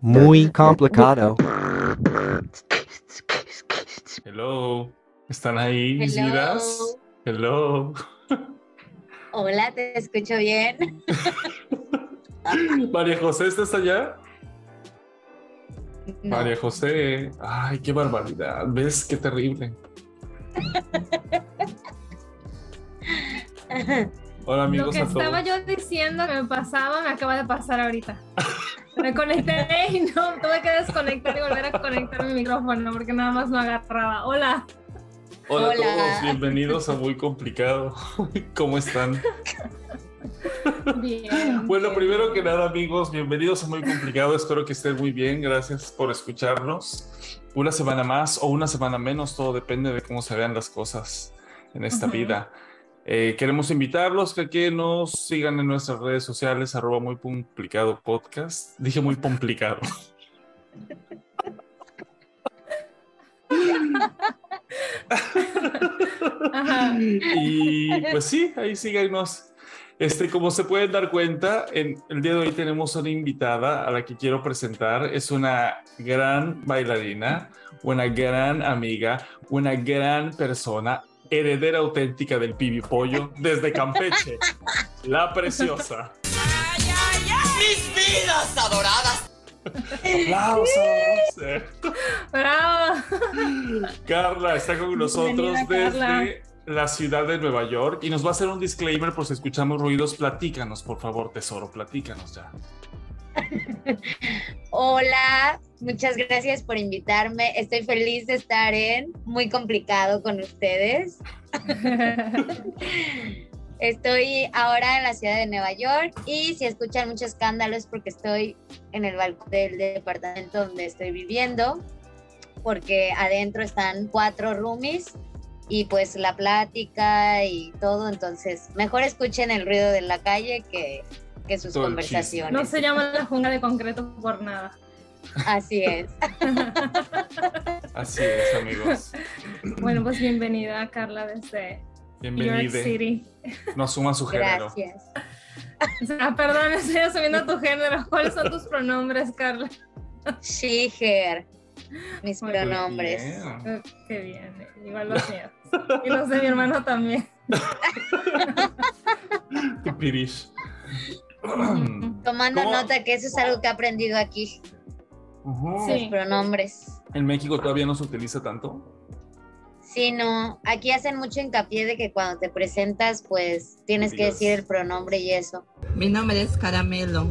Muy complicado. Hello. ¿Están ahí, mis Hello. vidas? Hello. Hola, ¿te escucho bien? María José, ¿estás allá? No. María José. Ay, qué barbaridad. ¿Ves? Qué terrible. Hola, Lo que a todos. estaba yo diciendo que me pasaba, me acaba de pasar ahorita. Me conecté y no, tuve que desconectar y volver a conectar mi micrófono porque nada más no agarraba. Hola. Hola, a todos. Bienvenidos a Muy Complicado. ¿Cómo están? Bien. Bueno, bien. primero que nada, amigos, bienvenidos a Muy Complicado. Espero que estén muy bien. Gracias por escucharnos. Una semana más o una semana menos, todo depende de cómo se vean las cosas en esta vida. Eh, queremos invitarlos a que nos sigan en nuestras redes sociales, arroba muy complicado podcast. Dije muy complicado. Ajá. Y pues sí, ahí síganos. Este, como se pueden dar cuenta, en el día de hoy tenemos una invitada a la que quiero presentar. Es una gran bailarina, una gran amiga, una gran persona, heredera auténtica del Pibi Pollo desde Campeche, la preciosa. ¡Mis vidas adoradas! ¡Aplausos! Eh, Bravo. Carla está con nosotros Bienvenida, Carla. desde la ciudad de Nueva York y nos va a hacer un disclaimer por si escuchamos ruidos. Platícanos, por favor, tesoro, platícanos ya. Hola, muchas gracias por invitarme. Estoy feliz de estar en Muy Complicado con ustedes. Estoy ahora en la ciudad de Nueva York y si escuchan mucho escándalo es porque estoy en el balcón del departamento donde estoy viviendo, porque adentro están cuatro roomies y pues la plática y todo, entonces mejor escuchen el ruido de la calle que, que sus Todo conversaciones. No se llama la jungla de concreto por nada. Así es. Así es, amigos. Bueno, pues bienvenida Carla desde New York. City. No asuma su género. Gracias. Ah, perdón, estoy asumiendo tu género. ¿Cuáles son tus pronombres, Carla? She, her. Mis Muy pronombres. Bien. Qué bien, eh, igual los míos. Y los de mi hermano también. Tu pirish. Tomando ¿Cómo? nota que eso es algo que he aprendido aquí, los pronombres. En México todavía no se utiliza tanto. Sí, no, aquí hacen mucho hincapié de que cuando te presentas, pues tienes que decir el pronombre y eso. Mi nombre es Caramelo.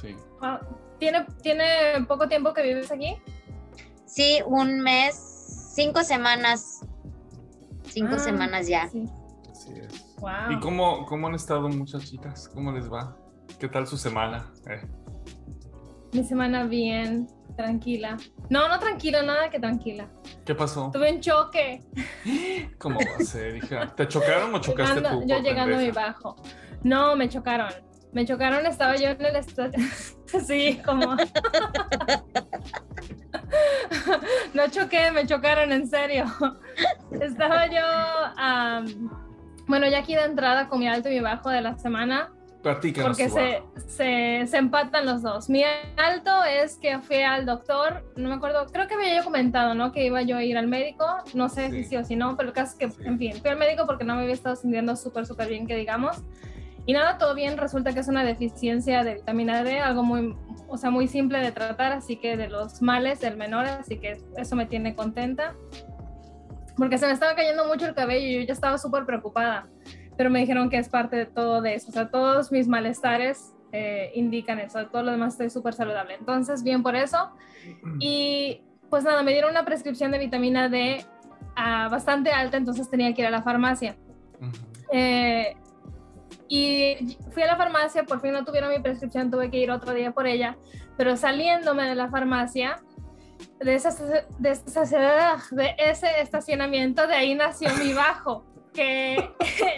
Sí. Wow. ¿Tiene, ¿Tiene poco tiempo que vives aquí? Sí, un mes, cinco semanas. Cinco Ah, semanas ya. Sí. Así es. Wow. ¿Y cómo, cómo han estado, muchachitas? ¿Cómo les va? ¿Qué tal su semana? Eh, Mi semana bien, tranquila. No, no tranquila, nada que tranquila. ¿Qué pasó? Tuve un choque. ¿Cómo va a ser, hija? ¿Te chocaron o chocaste Llegando- tú? yo llegando a mi bajo. No, me chocaron. Me chocaron, estaba yo en el estadio. sí, como. no choqué, me chocaron, en serio. estaba yo. am, bueno, ya aquí de entrada con mi alto y mi bajo de la semana, Platícanos porque se, se, se empatan los dos. Mi alto es que fui al doctor, no me acuerdo, creo que había yo comentado, ¿no? Que iba yo a ir al médico, no sé Sí. si sí o si no, pero el caso es que, Sí. en fin, fui al médico porque no me había estado sintiendo súper, súper bien, que digamos. Y nada, todo bien, resulta que es una deficiencia de vitamina D, algo muy, o sea, muy simple de tratar, así que de los males del menor, así que eso me tiene contenta. Porque se me estaba cayendo mucho el cabello y yo ya estaba súper preocupada, pero me dijeron que es parte de todo de eso, o sea, todos mis malestares eh, indican eso, todo lo demás estoy súper saludable. Entonces, bien por eso. Y pues nada, me dieron una prescripción de vitamina D ah, bastante alta, entonces tenía que ir a la farmacia. Eh, y fui a la farmacia, por fin no tuvieron mi prescripción, tuve que ir otro día por ella, pero saliéndome de la farmacia, de, esa, de, esa- de ese estacionamiento, de ahí nació mi bajo, que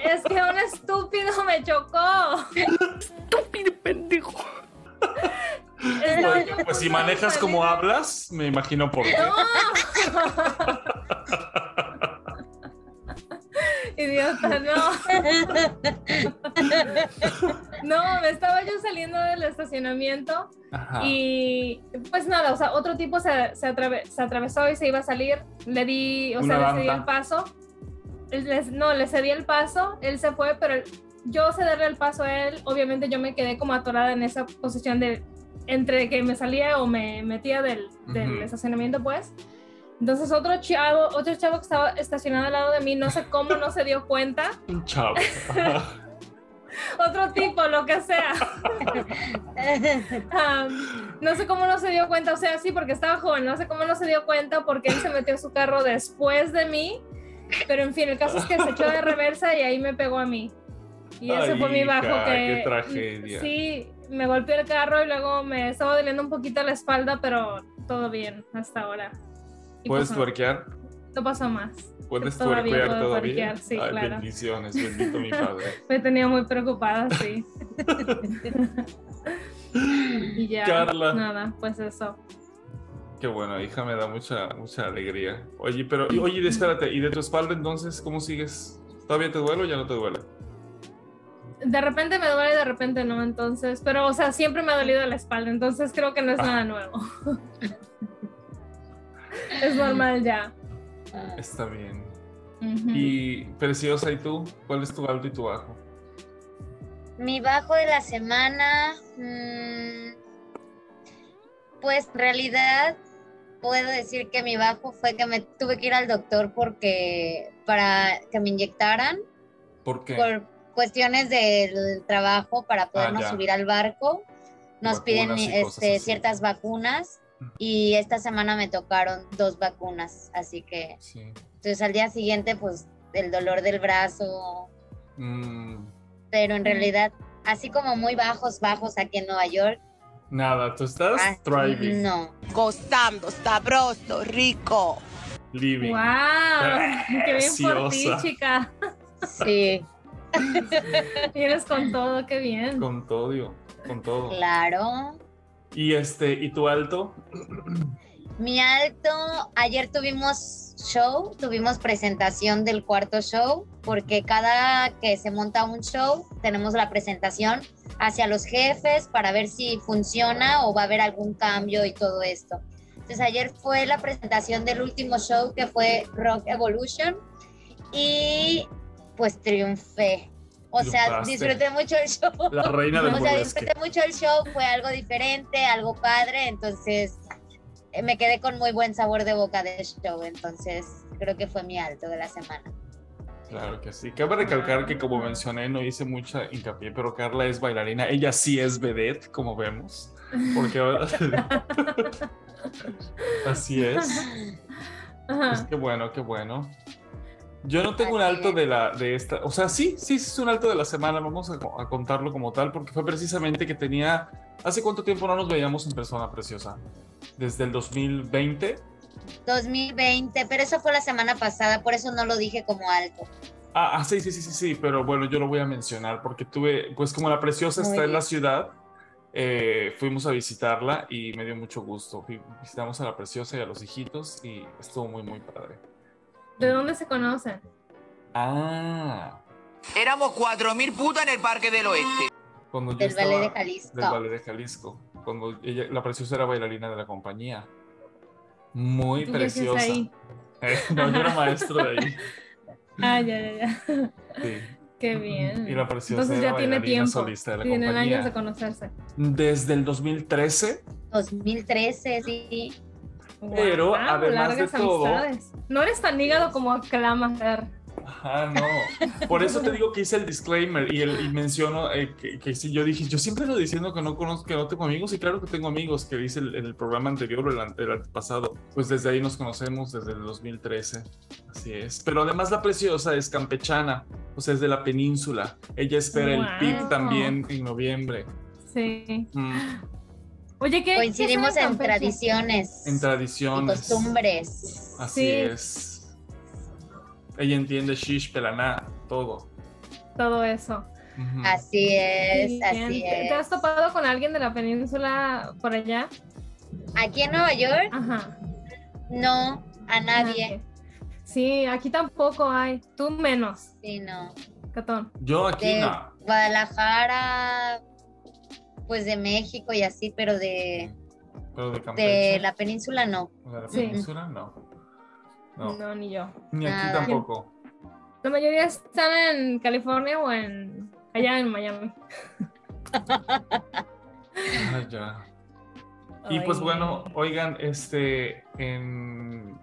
es que un estúpido me chocó. Estúpido pendejo. Pues, si manejas como hablas, me imagino por qué. Idiota, no. No, me estaba yo saliendo del estacionamiento Ajá. y pues nada, o sea, otro tipo se, se, atrave- se atravesó y se iba a salir, le di, o Una sea, le cedí banda. el paso, Les- no, le cedí el paso, él se fue, pero el- yo cederle el paso a él, obviamente yo me quedé como atorada en esa posición de entre que me salía o me metía del, del Ujú. estacionamiento, pues. Entonces otro chavo, otro chavo que estaba estacionado al lado de mí, no sé cómo no se dio cuenta, Un chavo. Otro tipo, lo que sea. Am, no sé cómo no se dio cuenta, o sea, sí, porque estaba joven, no sé cómo no se dio cuenta porque él se metió a su carro después de mí, pero en fin, el caso es que se echó de reversa y ahí me pegó a mí. Y ese Ay, fue mi bajo hija, que... qué tragedia. Sí, me golpeó el carro y luego me estaba doliendo un poquito la espalda, pero todo bien hasta ahora. Y ¿Puedes pues, no, tuerquear? no pasó más. ¿Puedes Todavía tuerquear puedo todavía? tuerquear, sí, Ay, claro. bendiciones, bendito mi padre. Me tenía muy preocupada, sí. y ya, Carla. nada, pues eso. Qué bueno, hija, me da mucha, mucha alegría. Oye, pero, y- oye, espérate, ¿y de tu espalda entonces cómo sigues? ¿Todavía te duele o ya no te duele? De repente me duele, de repente no, entonces, pero o sea, siempre me ha dolido la espalda, entonces creo que no es Ah. nada nuevo. es normal ya. Está bien. Y, Preciosa, ¿y tú? ¿Cuál es tu alto y tu bajo? Mi bajo de la semana, mm, pues en realidad puedo decir que mi bajo fue que me tuve que ir al doctor porque para que me inyectaran ¿Por qué? por cuestiones del trabajo para podernos Ah, ya. subir al barco. Nos Vacunas piden este, ciertas vacunas y esta semana me tocaron dos vacunas, así que Sí. entonces al día siguiente pues el dolor del brazo, Mm, pero en Mm. realidad así como muy bajos, bajos aquí en Nueva York, nada, tú estás ah, thriving, no. Gozando, sabroso, rico. living. ¡Wow! ¡Qué bien por ti, chica! Sí, Vienes con todo, qué bien. Con todo, con todo. claro. Y este, ¿y tu alto? Mi alto, ayer tuvimos show, tuvimos presentación del cuarto show, porque cada que se monta un show tenemos la presentación hacia los jefes para ver si funciona o va a haber algún cambio y todo esto. Entonces ayer fue la presentación del último show que fue Rock Evolution y pues triunfé. O sea, disfruté mucho el show. La reina del O sea, disfruté mucho el show, fue algo diferente, algo padre, entonces me quedé con muy buen sabor de boca del show, entonces creo que fue mi alto de la semana. Claro que sí. Cabe recalcar que como mencioné, no hice mucha hincapié, pero Carla es bailarina. Ella sí es vedette, como vemos. Porque así es. Pues qué bueno, qué bueno. Yo no tengo un alto de la de esta, o sea, sí, sí, sí es un alto de la semana, vamos a, a contarlo como tal, porque fue precisamente que tenía, ¿hace cuánto tiempo no nos veíamos en persona, preciosa? Desde el 2020. 2020, pero eso fue la semana pasada, por eso no lo dije como alto. Ah, ah, sí, sí, sí, sí, sí, pero bueno, yo lo voy a mencionar porque tuve, pues como la preciosa Muy está en la ciudad, eh, fuimos a visitarla y me dio mucho gusto. Visitamos a la preciosa y a los hijitos y estuvo muy, muy padre. ¿De dónde se conocen? Ah, Éramos cuatro mil putas en el Parque del Oeste. cuando Del Ballet de Jalisco. Del Ballet de Jalisco. Cuando ella, la preciosa era bailarina de la compañía. Muy ¿Tú qué hacías preciosa. ahí? Eh, no, yo era maestro de ahí. Ah, ya, ya, ya. Sí. Qué bien. Y la preciosa Entonces era ya tiene bailarina tiempo. solista de la Tienen compañía. años de conocerse. Desde el 2013 2013, sí. Pero, Guau, además de todo- amistades. No eres tan hígado como aclamas. Ajá, no. Por eso te digo que hice el disclaimer y, el, y menciono eh, que, que sí, yo dije, yo siempre lo diciendo que no conozco, que no tengo amigos, y claro que tengo amigos que hice el- en el programa anterior o el, el antepasado. Pues desde ahí nos conocemos, desde el 2013. Así es. Pero además la preciosa es campechana, o sea, es de la península. Ella espera el. PIB también en noviembre. Sí. Mm, Oye, ¿qué? Coincidimos qué en tradiciones en y tradiciones. costumbres. Así Sí. es. Ella entiende shish, pelaná, todo. Todo eso. Así es, Bien. así ¿Te, te has es. topado con alguien de la península por allá? Aquí en Nueva York, Ajá. no, a nadie. Sí, aquí tampoco hay. Tú menos, Sí, no. Catón. Yo aquí De- no. Guadalajara, pues de México y así, pero de, Pero de de la península no. ¿De la Sí. península? No. No. No, ni yo. Ni aquí Nada. tampoco. La mayoría están en California o en allá en Miami. Ah, ya. Y pues bueno, oigan, este, en,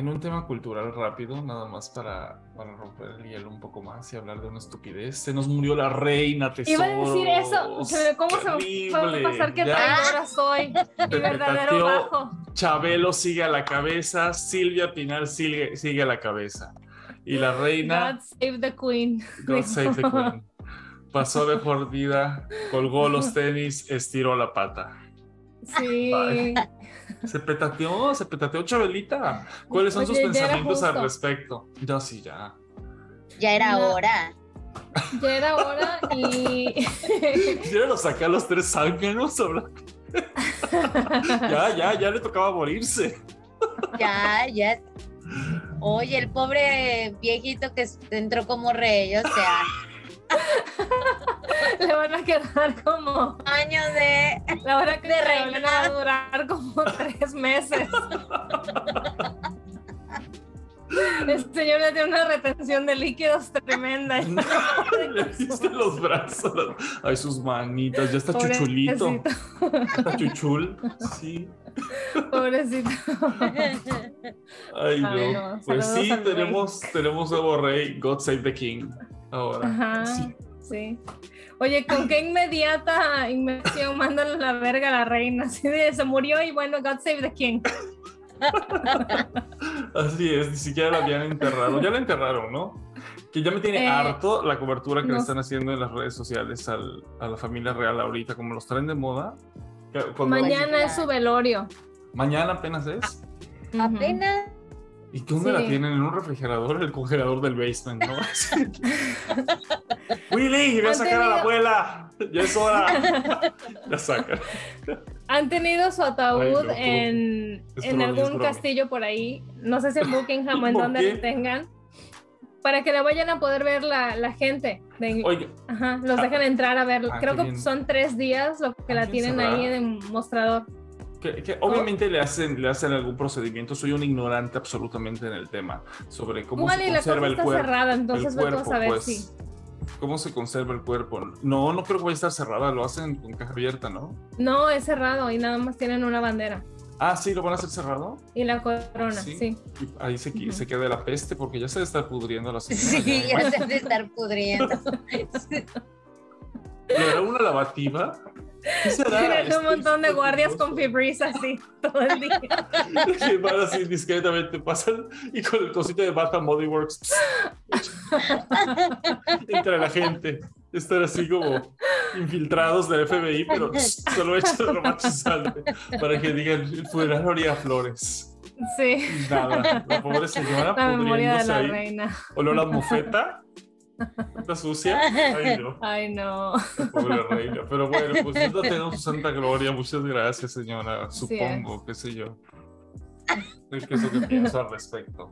en un tema cultural rápido, nada más para, para romper el hielo un poco más y hablar de una estupidez. Se nos murió la reina, Iba a decir eso. se ¿Cómo se Terrible. puede pasar que traidora soy? Mi verdadero bajo. Chabelo sigue a la cabeza, Silvia Pinal sigue, sigue a la cabeza. Y la reina, God save the queen. God save the queen, pasó de mordida, colgó los tenis, estiró la pata. Sí. Bye. Se petateó, se petateó Chabelita. ¿Cuáles son sus Oye, ya era pensamientos al respecto? Yo sí, ya. Ya era No. hora. Ya era hora y. Ya lo saqué a los tres zánganos. habla- ya, ya, ya le tocaba morirse. Ya, ya. Oye, el pobre viejito que entró como rey, o sea, Le van a quedar como. años de. La hora que De de reinar. reina va a durar como tres meses. El señor ya tiene una retención de líquidos tremenda. Le viste los brazos. Ay, sus manitas. Ya está chuchulito. Pobrecito. Está chuchul. Sí. Pobrecito. Ay, no. Ay, no. Pues Saludos sí, rey. tenemos, tenemos nuevo rey. God save the king. Ahora. Ajá. Sí. Sí. Oye, ¿con qué inmediata inmersión mandan a la verga a la reina? Así de se murió y bueno, God save the king. Así es, ni siquiera la habían enterrado. Ya la enterraron, ¿no? Que ya me tiene Eh, harto la cobertura que le no. están haciendo en las redes sociales al- a la familia real ahorita, como los traen de moda. Cuando- Mañana es su velorio. Mañana apenas es. Apenas. ¿Y qué dónde Sí. la tienen? ¿En un refrigerador? El congelador del basement, ¿no? Willy, ve a sacar a la abuela. Ya es hora. Ya sacan. Han tenido su ataúd Ay, no, en, en algún castillo por ahí, no sé si en Buckingham o en ¿Por donde lo tengan, para que le vayan a poder ver la, la gente. De- Oye, Ajá, los Ah. dejan entrar a verlo. Ah, Creo que bien. son tres días lo que Ah, la tienen ahí en el mostrador. Que, que obviamente le hacen, le hacen algún procedimiento. Soy un ignorante absolutamente en el tema sobre cómo Igual se y la cosa conserva el cuerpo. cerrada, entonces el vete a cuerpo, saber pues. si. ¿Cómo se conserva el cuerpo? No, no creo que vaya a estar cerrada, lo hacen con caja abierta, ¿no? No, es cerrado y nada más tienen una bandera. Ah, sí, lo van a hacer cerrado. Y la corona, Sí. ahí se, queda la peste porque ya se está pudriendo la señora. Sí, ya. ya se debe estar pudriendo. ¿Pero era una lavativa? ¿Qué será? Tienen un montón de guardias con. Febreze así todo el día. que van así discretamente, pasan y con el cosito de Bath Body Works entre la gente. Estar así como infiltrados del FBI, pero solo echan romantizante para que digan el funeral olía flores. Sí. Nada, la pobre señora La memoria de pudriéndose la ahí. reina. Olor a mofeta. Está sucia. Ay, no. Ay, no. Pobre reina. Pero bueno, pues en su santa gloria. Muchas gracias, señora. Supongo, qué sé yo. ¿Qué es lo que pienso al respecto?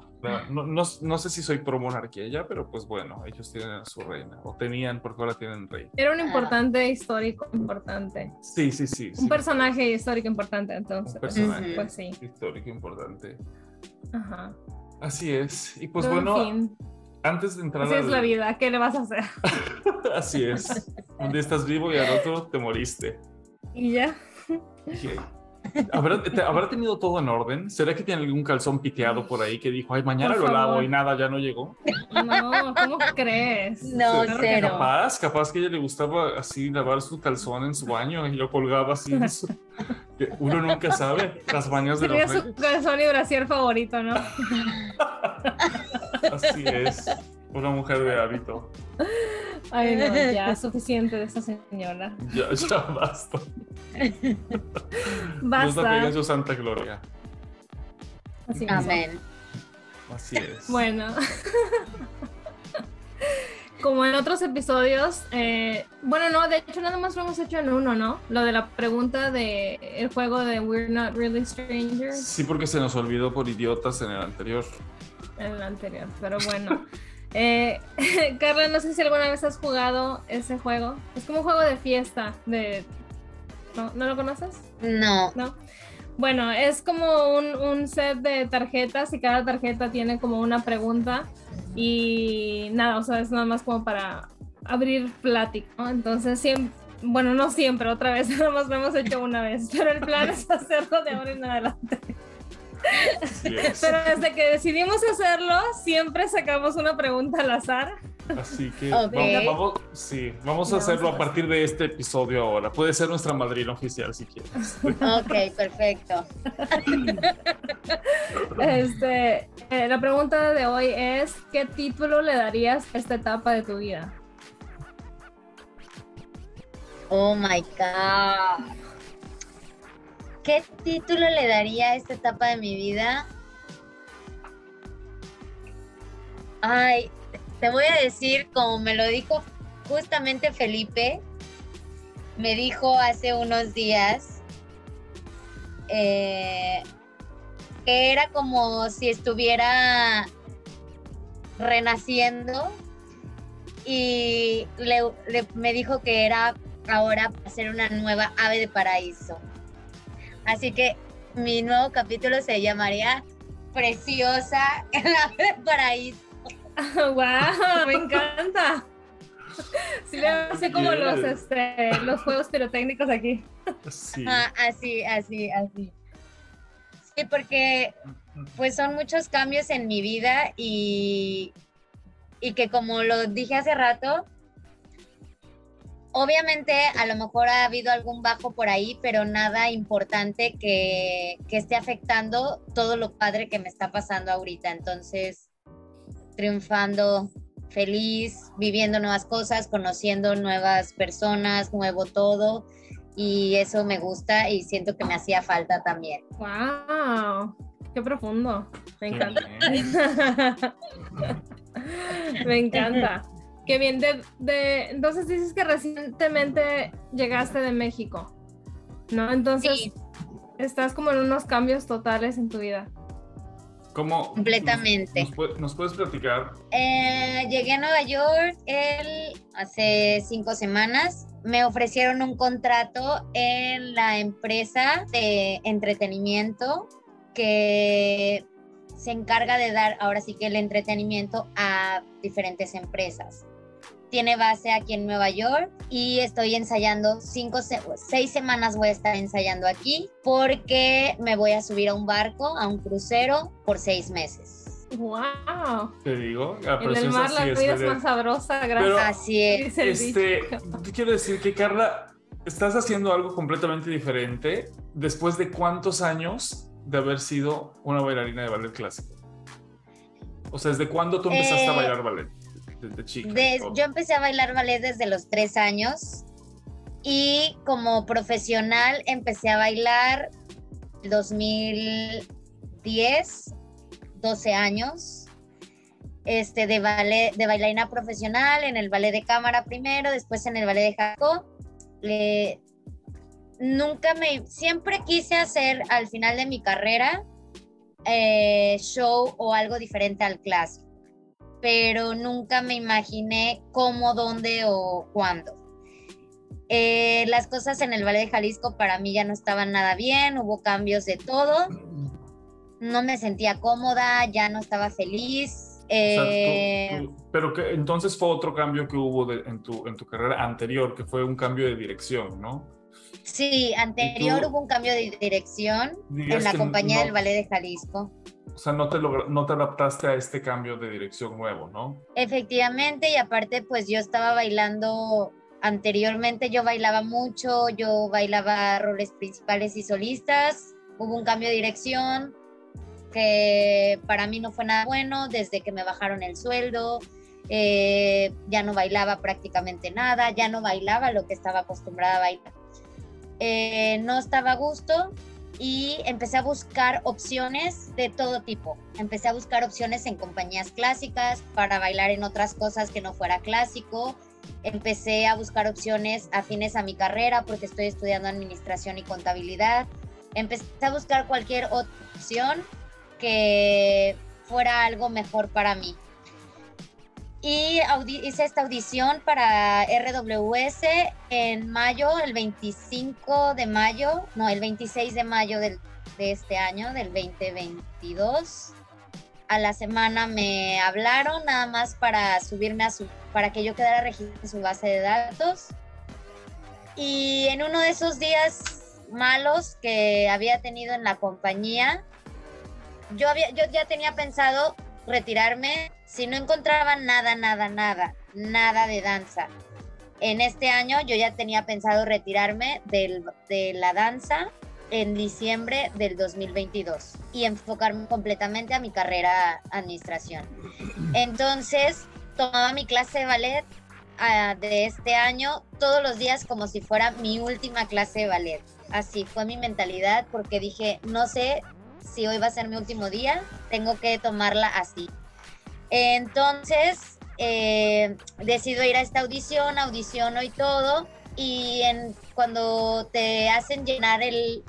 No, no, no sé si soy pro monarquía ya, pero pues bueno, ellos tienen a su reina. O tenían, porque ahora tienen rey. Era un importante histórico importante. Sí, sí, sí. sí. Un personaje histórico importante, entonces. Un personaje Pues sí. histórico importante. Ajá. Así es. Y pues Pero, en bueno, fin, antes de entrar así es al- la vida. ¿Qué le vas a hacer? Así es. Un día estás vivo y al otro te moriste. Y ya. Ok. ¿Habrá, te- ¿Habrá tenido todo en orden? ¿Será que tiene algún calzón piteado por ahí que dijo, ay, mañana Por lo lavo y nada, ya no llegó? No, ¿cómo crees? No, Claro cero. Capaz, capaz que a ella le gustaba así lavar su calzón en su baño y lo colgaba así. en su- que Uno nunca sabe las bañas de Sería los su calzón y brasier favorito, ¿no? Así es. Una mujer de hábito. Ay, no, ya, suficiente de esa señora. Ya, ya basta. Dios la tenga Basta. en su santa gloria. Así. Amén. Así es. Bueno. Como en otros episodios, eh, bueno, no, de hecho nada más lo hemos hecho en uno, ¿no? Lo de la pregunta de el juego de We're Not Really Strangers Sí, porque se nos olvidó por idiotas en el anterior. en el anterior, pero bueno. Eh, Carla, no sé si alguna vez has jugado ese juego. Es como un juego de fiesta. De... ¿No, ¿no lo conoces? No. ¿No? Bueno, es como un, un set de tarjetas y cada tarjeta tiene como una pregunta y nada, o sea, es nada más como para abrir plática, ¿no? Entonces, siempre, bueno, no siempre, otra vez, nada más lo hemos hecho una vez, pero el plan es hacerlo de ahora en adelante. Pero desde que decidimos hacerlo, siempre sacamos una pregunta al azar. Así que vamos, vamos- sí, vamos a Vamos hacerlo a a partir de este episodio ahora. Puede ser nuestra madrina oficial si quieres. Ok, perfecto. Este, eh, la pregunta de hoy es, ¿qué título le darías a esta etapa de tu vida? Oh my God. ¿Qué título le daría a esta etapa de mi vida? Ay, te voy a decir, como me lo dijo justamente Felipe, me dijo hace unos días eh, que era como si estuviera renaciendo y le- me dijo que era ahora ser una nueva ave de paraíso. Así que mi nuevo capítulo se llamaría Preciosa el ave de paraíso. ¡Wow! Me encanta. Sí, le hace como los, este, los juegos pirotécnicos aquí. Sí. Ah, así, así, así. Sí, porque pues son muchos cambios en mi vida y, y que como lo dije hace rato, obviamente a lo mejor ha habido algún bajo por ahí, pero nada importante que, que esté afectando todo lo padre que me está pasando ahorita. Entonces, triunfando, feliz, viviendo nuevas cosas, conociendo nuevas personas, nuevo todo. Y eso me gusta y siento que me hacía falta también. ¡Wow! ¡Qué profundo! Me encanta. Me encanta. Qué bien. De, de- entonces dices que recientemente llegaste de México, ¿no? Entonces Sí. estás como en unos cambios totales en tu vida. ¿Cómo? Completamente. ¿Nos, nos puede- nos puedes platicar? Eh, llegué a Nueva York el, hace cinco semanas. Me ofrecieron un contrato en la empresa de entretenimiento que se encarga de dar ahora sí que el entretenimiento a diferentes empresas. Tiene base aquí en Nueva York y estoy ensayando cinco, se- seis semanas voy a estar ensayando aquí porque me voy a subir a un barco, a un crucero por seis meses. ¡Wow! Te digo. En el mar la vida es más sabrosa, Pero- gracias. Así es. Este, quiero decir que Carla, estás haciendo algo completamente diferente después de cuántos años de haber sido una bailarina de ballet clásico. O sea, ¿desde cuándo tú empezaste a Eh, bailar ballet? Desde chica. Des- o- yo empecé a bailar ballet desde los tres años y como profesional empecé a bailar 2010, 12 años. Este, de, ballet, de bailarina profesional en el ballet de cámara primero, después en el ballet de Jaco. Le- nunca me, siempre quise hacer al final de mi carrera eh, show o algo diferente al clásico pero nunca me imaginé cómo, dónde o cuándo. Eh, las cosas en el Valle de Jalisco para mí ya no estaban nada bien, hubo cambios de todo, no me sentía cómoda, ya no estaba feliz. o sea, eh, tú- tú- pero que entonces fue otro cambio que hubo de- en, tu, en tu carrera anterior, que fue un cambio de dirección, ¿no? sí, anterior hubo un cambio de dirección en la compañía no- del Ballet de Jalisco. O sea, no te, logra- no te adaptaste a este cambio de dirección nuevo, ¿no? Efectivamente, y aparte, pues yo estaba bailando anteriormente, yo bailaba mucho, yo bailaba roles principales y solistas, hubo un cambio de dirección que para mí no fue nada bueno desde que me bajaron el sueldo, eh, ya no bailaba prácticamente nada, ya no bailaba lo que estaba acostumbrada a bailar. Eh, no estaba a gusto y empecé a buscar opciones de todo tipo. Empecé a buscar opciones en compañías clásicas para bailar en otras cosas que no fuera clásico. Empecé a buscar opciones afines a mi carrera porque estoy estudiando administración y contabilidad. Empecé a buscar cualquier opción que fuera algo mejor para mí. Y hice esta audición para RWS en mayo, el 25 de mayo, no, el 26 de mayo del- de este año, del 2022. A la semana me hablaron nada más para subirme a su, para que yo quedara registrada en su base de datos. Y en uno de esos días malos que había tenido en la compañía, yo, había, yo ya tenía pensado retirarme si no encontraba nada, nada, nada, nada de danza. En este año yo ya tenía pensado retirarme del- de la danza en diciembre del 2022 y enfocarme completamente a mi carrera administración. Entonces tomaba mi clase de ballet ah, de este año todos los días como si fuera mi última clase de ballet. Así fue mi mentalidad porque dije, no sé si hoy va a ser mi último día, tengo que tomarla así. Entonces, eh, decido ir a esta audición, audiciono y todo, y cuando te hacen llenar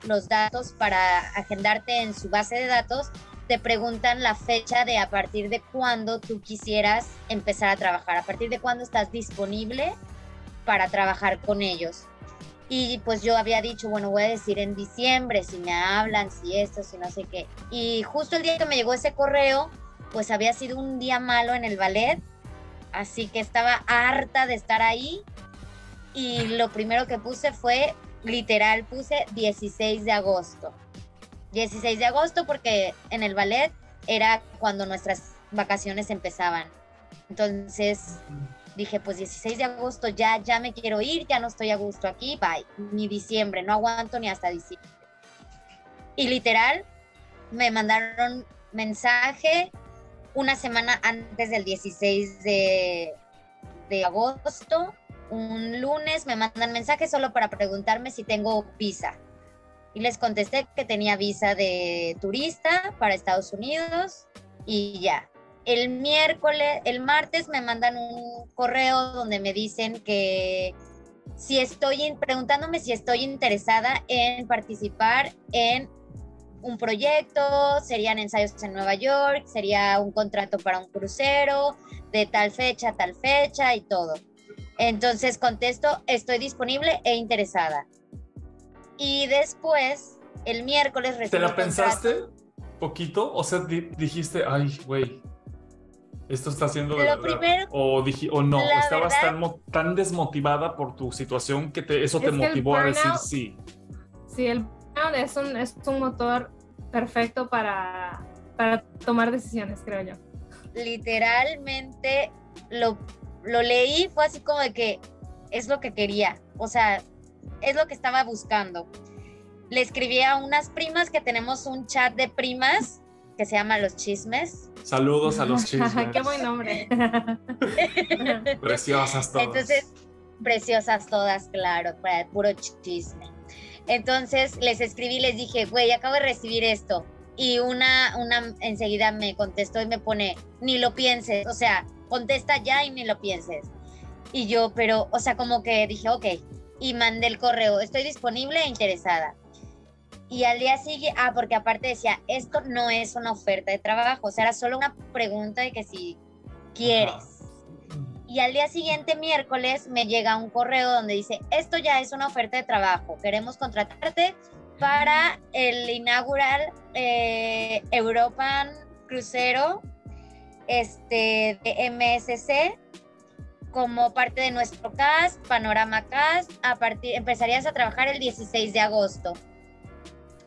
los datos para agendarte en su base de datos, te preguntan la fecha de a partir de cuándo tú quisieras empezar a trabajar, a partir de cuándo estás disponible para trabajar con ellos. Y pues yo había dicho, bueno, voy a decir en diciembre, si me hablan, si esto, si no sé qué. Y justo el día que me llegó ese correo, pues había sido un día malo en el ballet, así que estaba harta de estar ahí. Y lo primero que puse fue, literal, puse 16 de agosto. 16 de agosto porque en el ballet era cuando nuestras vacaciones empezaban. Entonces dije, pues 16 de agosto ya, ya me quiero ir, ya no estoy a gusto aquí, bye. Ni diciembre, no aguanto ni hasta diciembre. Y literal, me mandaron mensaje una semana antes del 16 de, de agosto, un lunes, me mandan mensaje solo para preguntarme si tengo visa. Y les contesté que tenía visa de turista para Estados Unidos y ya. El miércoles, el martes me mandan un correo donde me dicen que si estoy, preguntándome si estoy interesada en participar en un proyecto, serían ensayos en Nueva York, sería un contrato para un crucero, de tal fecha tal fecha y todo. Entonces contesto, estoy disponible e interesada. Y después, el miércoles ¿Te la pensaste poquito? O sea, di- dijiste, ay, güey, esto está haciendo de verdad. primero- o dije, o no, estabas verdad- tan, tan desmotivada por tu situación que te, eso te motivó a decir sí. Sí, el burnout es un, es un motor perfecto para, para tomar decisiones, creo yo. literalmente lo, lo leí, fue así como de que es lo que quería, o sea, es lo que estaba buscando. Le escribí a unas primas que tenemos un chat de primas que se llama Los Chismes. Saludos a los chismes. Qué buen nombre. Preciosas todas. Entonces, preciosas todas, claro, para el puro chisme. Entonces les escribí, les dije, güey, acabo de recibir esto. Y una, una enseguida me contestó y me pone, ni lo pienses, o sea, contesta ya y ni lo pienses. Y yo, pero, o sea, como que dije, ok, y mandé el correo, estoy disponible e interesada. Y al día siguiente, ah, porque aparte decía, esto no es una oferta de trabajo, o sea, era solo una pregunta de que si quieres. Y al día siguiente, miércoles, me llega un correo donde dice, esto ya es una oferta de trabajo, queremos contratarte para el inaugural eh, European Crucero este, de MSC como parte de nuestro cast, Panorama Cast. A partir, empezarías a trabajar el 16 de agosto.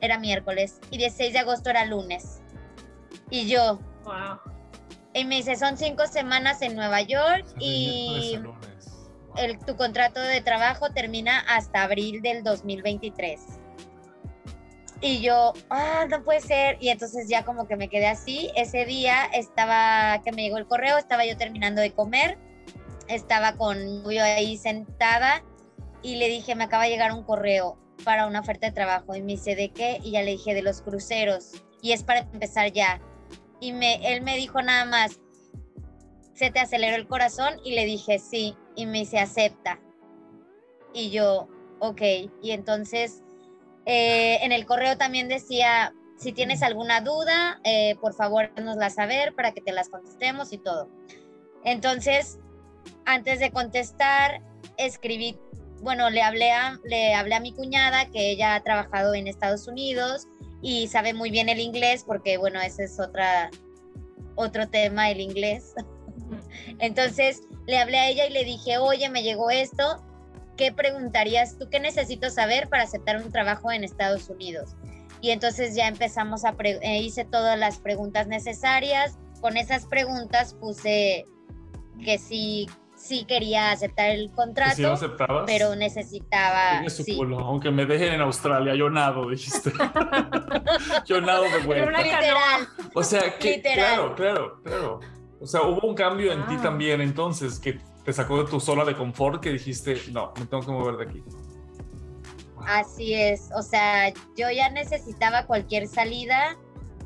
Era miércoles. Y 16 de agosto era lunes. Y yo, Wow. y me dice, son cinco semanas en Nueva York O sea, de y. Wow. el, tu contrato de trabajo termina hasta abril del 2023. Y yo, ah, no puede ser. Y entonces ya como que me quedé así. Ese día estaba, que me llegó el correo, estaba yo terminando de comer. Estaba con yo ahí sentada y le dije, me acaba de llegar un correo para una oferta de trabajo. Y me dice, ¿de qué? Y ya le dije, de los cruceros. Y es para empezar ya. Y me, él me dijo nada más, se te aceleró el corazón y le dije sí y me dice acepta y yo ok y entonces eh, en el correo también decía si tienes alguna duda eh, por favor haznosla saber para que te las contestemos y todo Entonces, antes de contestar, escribí, bueno, le hablé a, le hablé a mi cuñada que ella ha trabajado en Estados Unidos y sabe muy bien el inglés porque, bueno, ese es otra, otro tema, el inglés. Entonces le hablé a ella y le dije, oye, me llegó esto, ¿qué preguntarías tú? ¿Qué necesito saber para aceptar un trabajo en Estados Unidos? Y entonces ya empezamos a, pre eh, hice todas las preguntas necesarias. Con esas preguntas puse que sí, sí quería aceptar el contrato, pero necesitaba... Su sí. culo, aunque me dejen en Australia, yo nado, dijiste. yo nado de vuelta. Literal. O sea, que, Literal. claro, claro, claro. O sea, hubo un cambio en ti Ah. también entonces que te sacó de tu zona de confort que dijiste, no, me tengo que mover de aquí. Así es, o sea, yo ya necesitaba cualquier salida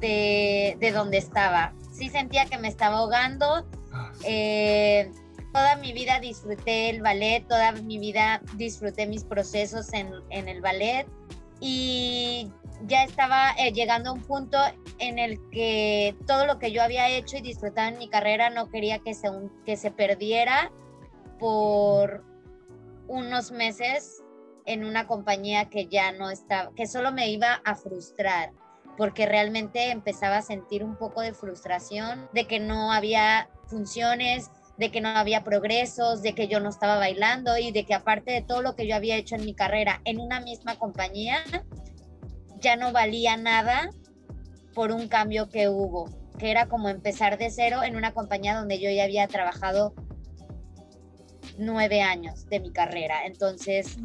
de, de donde estaba. Sí sentía que me estaba ahogando. Ah, sí. eh, toda mi vida disfruté el ballet, toda mi vida disfruté mis procesos en, en el ballet y ya estaba eh, llegando a un punto en el que todo lo que yo había hecho y disfrutado en mi carrera no quería que se, que se perdiera por unos meses en una compañía que ya no estaba, que solo me iba a frustrar, porque realmente empezaba a sentir un poco de frustración de que no había funciones, de que no había progresos, de que yo no estaba bailando y de que aparte de todo lo que yo había hecho en mi carrera en una misma compañía, ya no valía nada por un cambio que hubo, que era como empezar de cero en una compañía donde yo ya había trabajado nueve años de mi carrera. Entonces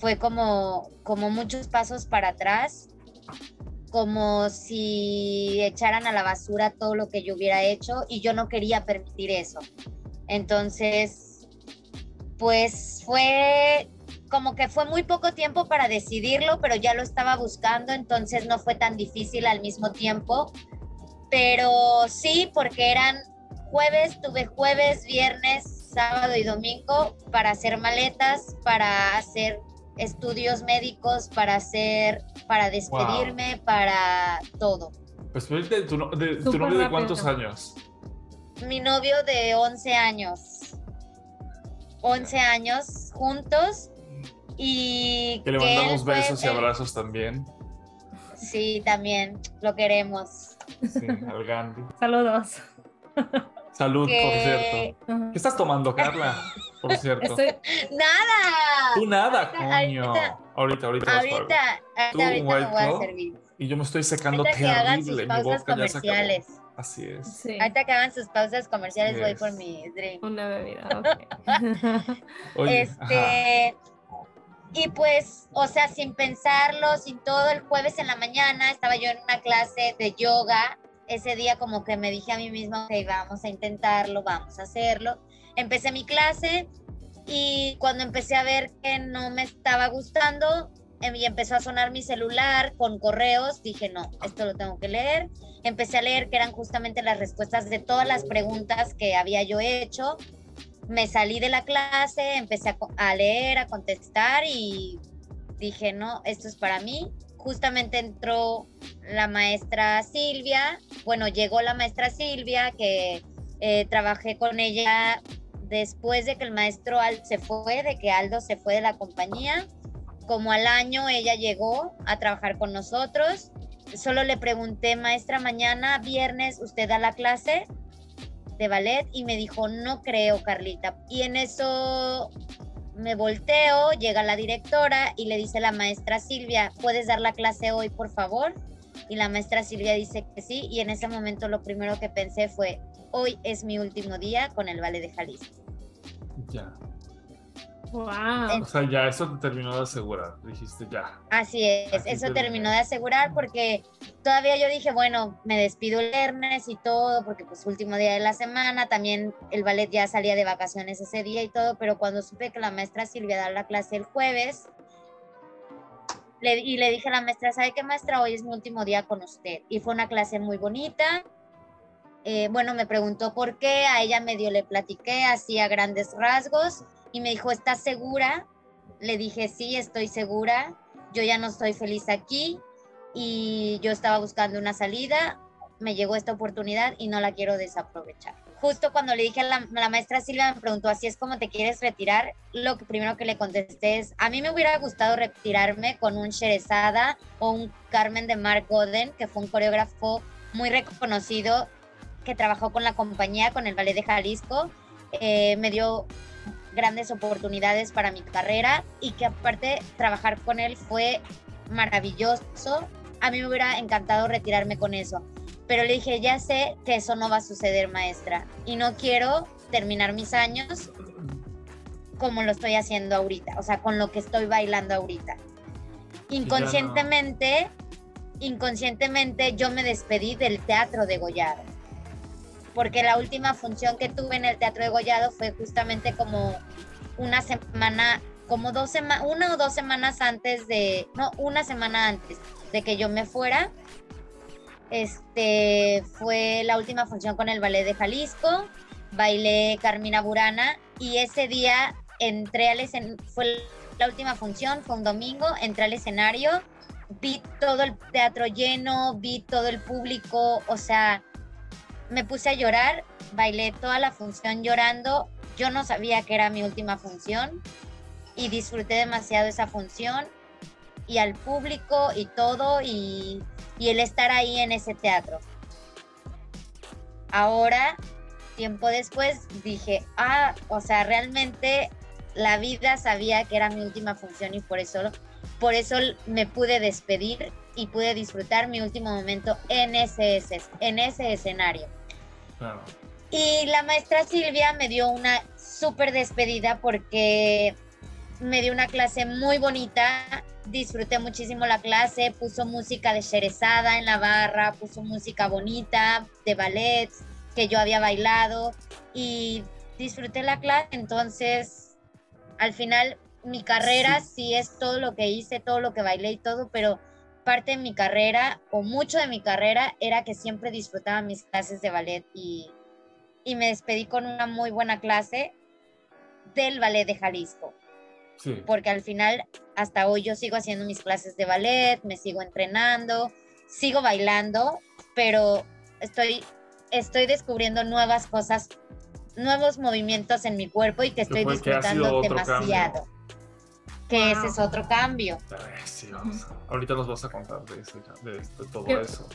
fue como, como muchos pasos para atrás, como si echaran a la basura todo lo que yo hubiera hecho y yo no quería permitir eso. Entonces, pues fue como que fue muy poco tiempo para decidirlo, pero ya lo estaba buscando, entonces no fue tan difícil al mismo tiempo. Pero sí, porque eran jueves, tuve jueves, viernes, sábado y domingo para hacer maletas, para hacer estudios médicos, para hacer, para despedirme, para todo. Pues ahorita, ¿tu, no- de, ¿tu novio de rápido. cuántos años? Mi novio de 11 años. 11 años juntos y Que le que él mandamos fue besos y el- abrazos también. Sí, también lo queremos. Sí, al Gandhi. Saludos. Salud, por Que- cierto. Ajá. ¿Qué estás tomando, Carla? Por cierto. Estoy, Nada. Tú nada, Ahorita- coño. ahorita- Ahorita, ahorita. para- Ahorita, Tú, ahorita, ahorita me voy a servir. Y yo me estoy secando Ahorita que hagan sus terrible. Mi pausas boca ya se acabó. comerciales. Así es. sí, Ahorita que hagan sus pausas comerciales voy Yes. por mi drink. una bebida, ok. Oye, ajá. este y pues, o sea, sin pensarlo, sin todo, el jueves en la mañana estaba yo en una clase de yoga. Ese día como que me dije a mí misma, ok, vamos a intentarlo, vamos a hacerlo. Empecé mi clase y cuando empecé a ver que no me estaba gustando em, y empezó a sonar mi celular con correos, dije, no, esto lo tengo que leer. Empecé a leer que eran justamente las respuestas de todas las preguntas que había yo hecho me salí de la clase, empecé a, leer, a contestar y dije, no, esto es para mí. Justamente entró la maestra Silvia, bueno, llegó la maestra Silvia, que eh, trabajé con ella después de que el maestro Al se fue, de que Aldo se fue de la compañía. Como al año ella llegó a trabajar con nosotros. Solo le pregunté, maestra, mañana, viernes, ¿usted da la clase? de ballet y me dijo, no creo, Carlita. Y en eso me volteo, llega la directora y le dice la maestra Silvia, ¿puedes dar la clase hoy, por favor? Y la maestra Silvia dice que sí. Y en ese momento lo primero que pensé fue, hoy es mi último día con el ballet de Jalisco. Ya. Wow. O sea, ya eso te terminó de asegurar. Dijiste ya. Así es, Así eso terminó. terminó de asegurar porque todavía yo dije, bueno, me despido el viernes y todo, porque pues último día de la semana, también el ballet ya salía de vacaciones ese día y todo, pero cuando supe que la maestra Silvia da la clase el jueves, le- y le dije a la maestra, ¿sabe qué maestra? Hoy es mi último día con usted. Y fue una clase muy bonita. Eh, bueno, me preguntó por qué, a ella medio le platiqué así a grandes rasgos y me dijo, ¿estás segura? Le dije, sí, estoy segura. Yo ya no estoy feliz aquí y yo estaba buscando una salida. Me llegó esta oportunidad y no la quiero desaprovechar. justo cuando le dije a la, maestra Silvia, me preguntó, así es como te quieres retirar, lo que primero que le contesté es, a mí me hubiera gustado retirarme con un Sherezada o un Carmen de Mark Goden, que fue un coreógrafo muy reconocido que trabajó con la compañía, con el Ballet de Jalisco. Eh, me dio grandes oportunidades para mi carrera y que aparte trabajar con él fue maravilloso. A mí me hubiera encantado retirarme con eso, pero le dije, ya sé que eso no va a suceder, maestra, y no quiero terminar mis años como lo estoy haciendo ahorita, o sea, con lo que estoy bailando ahorita. Inconscientemente, inconscientemente yo me despedí del teatro de Gollado, porque la última función que tuve en el teatro de Gollado fue justamente como una semana, como dos semanas, una o dos semanas antes de, no, una semana antes de que yo me fuera. Este fue la última función con el ballet de Jalisco, bailé Carmina Burana y ese día entré al escenario, fue la última función, fue un domingo, entré al escenario, vi todo el teatro lleno, vi todo el público, o sea, me puse a llorar, bailé toda la función llorando, yo no sabía que era mi última función y disfruté demasiado esa función y al público y todo y, el estar ahí en ese teatro. Ahora, tiempo después, dije, ah, o sea, realmente la vida sabía que era mi última función y por eso, por eso me pude despedir y pude disfrutar mi último momento en ese escenario. Claro. Y la maestra Silvia me dio una súper despedida porque me dio una clase muy bonita, disfruté muchísimo la clase, puso música de Sherezada en la barra, puso música bonita de ballet que yo había bailado y disfruté la clase, entonces al final mi carrera sí. es todo lo que hice, todo lo que bailé y todo, pero parte de mi carrera o mucho de mi carrera era que siempre disfrutaba mis clases de ballet y, y me despedí con una muy buena clase del ballet de Jalisco. Sí. Porque al final, hasta hoy yo sigo haciendo mis clases de ballet, me sigo entrenando, sigo bailando, pero estoy, estoy descubriendo nuevas cosas nuevos movimientos en mi cuerpo y que estoy que disfrutando demasiado. cambio. Que Wow. ese es otro cambio. Precioso. Ahorita nos vas a contar de, eso, de, de todo ¿Qué? eso.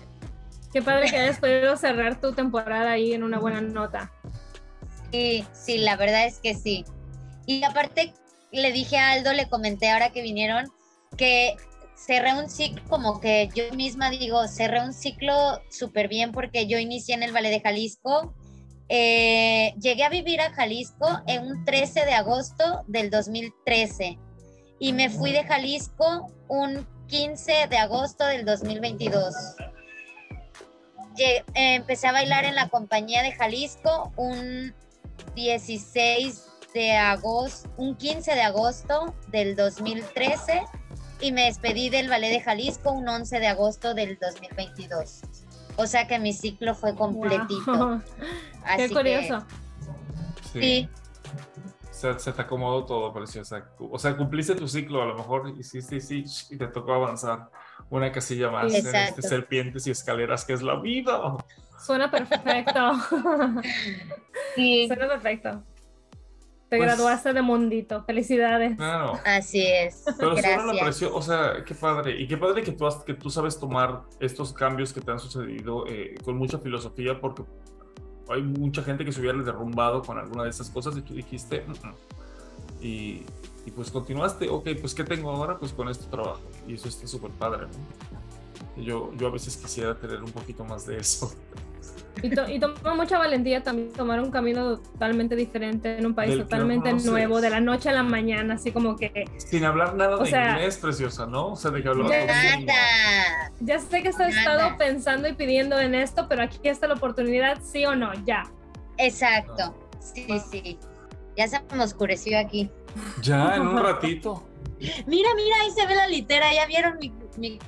Qué padre que hayas podido cerrar tu temporada ahí en una buena nota. Sí, sí, la verdad es que sí. Y aparte le dije a Aldo, le comenté ahora que vinieron, que cerré un ciclo, como que yo misma digo, cerré un ciclo súper bien porque yo inicié en el Ballet de Jalisco. Eh, llegué a vivir a Jalisco en un 13 de agosto del 2013 y me fui de Jalisco un 15 de agosto del 2022. Lle- eh, empecé a bailar en la compañía de Jalisco un 16 de agosto, un 15 de agosto del 2013 y me despedí del Ballet de Jalisco un 11 de agosto del 2022. O sea que mi ciclo fue completito. Wow. Así Qué que, curioso. Sí. sí, Se, se te acomodó todo, preciosa. O sea, cumpliste tu ciclo, a lo mejor hiciste sí, y te tocó avanzar una casilla más en Exacto. este serpientes y escaleras que es la vida. Suena perfecto. sí, Suena perfecto. Te Pues- graduaste de mundito. Felicidades. Claro. así es. Pero Gracias. presión, o sea, qué padre. Y qué padre que tú, has- que tú sabes tomar estos cambios que te han sucedido eh, con mucha filosofía, porque hay mucha gente que se hubiera derrumbado con alguna de esas cosas y tú dijiste, "Mm, mm". y, y pues continuaste, ok, pues ¿qué tengo ahora? Pues con este trabajo. Y eso está súper padre, ¿no? Yo, yo a veces quisiera tener un poquito más de eso. Y, to- y toma mucha valentía también tomar un camino totalmente diferente en un país Del que no totalmente nuevo, de la noche a la mañana, así como que Sin hablar nada O de sea, inglés, preciosa, ¿no? O sea, de que Ya- Nada. ya sé que has Nada. estado pensando y pidiendo en esto, pero aquí está la oportunidad, sí o no, ya. Exacto. Sí, sí. Ya se me oscureció aquí. Ya, en un ratito. Mira, mira, ahí se ve la litera. ¿Ya vieron mi, mi-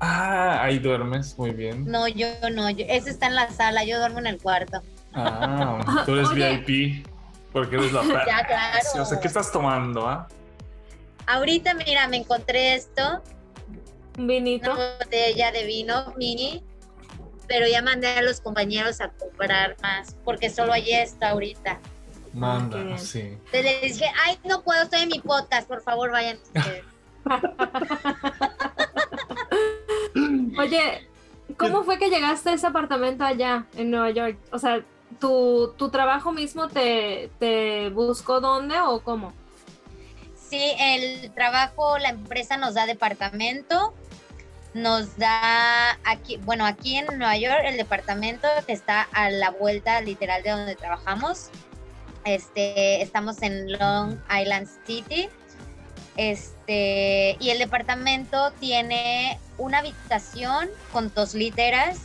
Ah, ahí duermes, muy bien. No, yo no. Yo... Ese está en la sala. Yo duermo en el cuarto. Ah, tú eres Oye. VIP. Porque eres la perra. Ya, claro. O sea, ¿qué estás tomando, ah? Ahorita, mira, me encontré esto. Un vinito. Una botella de vino mini. pero ya mandé a los compañeros a comprar más, porque solo allí está ahorita. Manda, bien. sí. Entonces les dije, ay, no puedo, estoy en mi podcast, por favor, vayan ustedes. Oye, ¿cómo fue que llegaste a ese apartamento allá en Nueva York? O sea, ¿tu, tu trabajo mismo te, te buscó dónde o cómo? Sí, el trabajo, la empresa nos da departamento, nos da aquí, bueno, aquí en Nueva York el departamento que está a la vuelta literal de donde trabajamos. Este, estamos en Long Island City. Este, y el departamento tiene una habitación con dos literas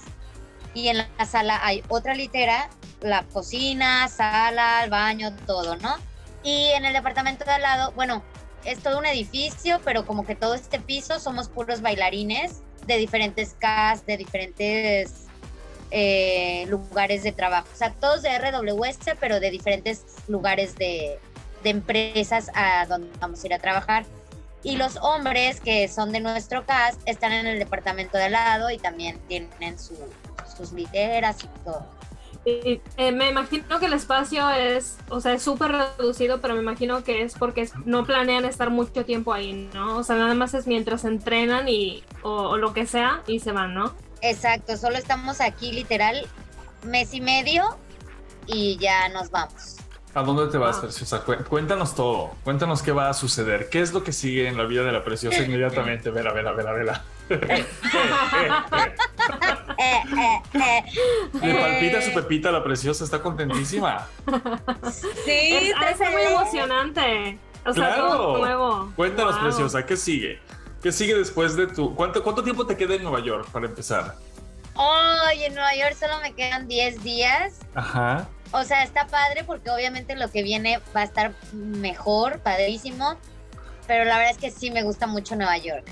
y en la sala hay otra litera, la cocina, sala, el baño, todo, ¿no? Y en el departamento de al lado, bueno, es todo un edificio, pero como que todo este piso somos puros bailarines de diferentes cast, de diferentes eh, lugares de trabajo. O sea, todos de RWS, pero de diferentes lugares de, de empresas a donde vamos a ir a trabajar. Y los hombres que son de nuestro cast están en el departamento de al lado y también tienen su- sus literas y todo. Y, eh, me imagino que el espacio es, o sea, es súper reducido, pero me imagino que es porque no planean estar mucho tiempo ahí, ¿no? O sea, nada más es mientras entrenan y, o, o lo que sea y se van, ¿no? Exacto, solo estamos aquí literal mes y medio y ya nos vamos. ¿A dónde te vas, Ah. Preciosa? Cué- Cuéntanos todo. Cuéntanos qué va a suceder. ¿Qué es lo que sigue en la vida de la Preciosa inmediatamente? Vela, vela, vela, vela. Eh, eh, eh. Le palpita Eh, su pepita a la Preciosa. Está contentísima. Sí, Es, ha de ser muy emocionante. O sea, Claro. todo nuevo. Cuéntanos, Wow. Preciosa, ¿qué sigue? ¿Qué sigue después de tu... ¿Cuánto, ¿Cuánto tiempo te queda en Nueva York para empezar? Ay, en Nueva York solo me quedan 10 días. Ajá. O sea, está padre porque obviamente lo que viene va a estar mejor, padrísimo. Pero la verdad es que sí me gusta mucho Nueva York.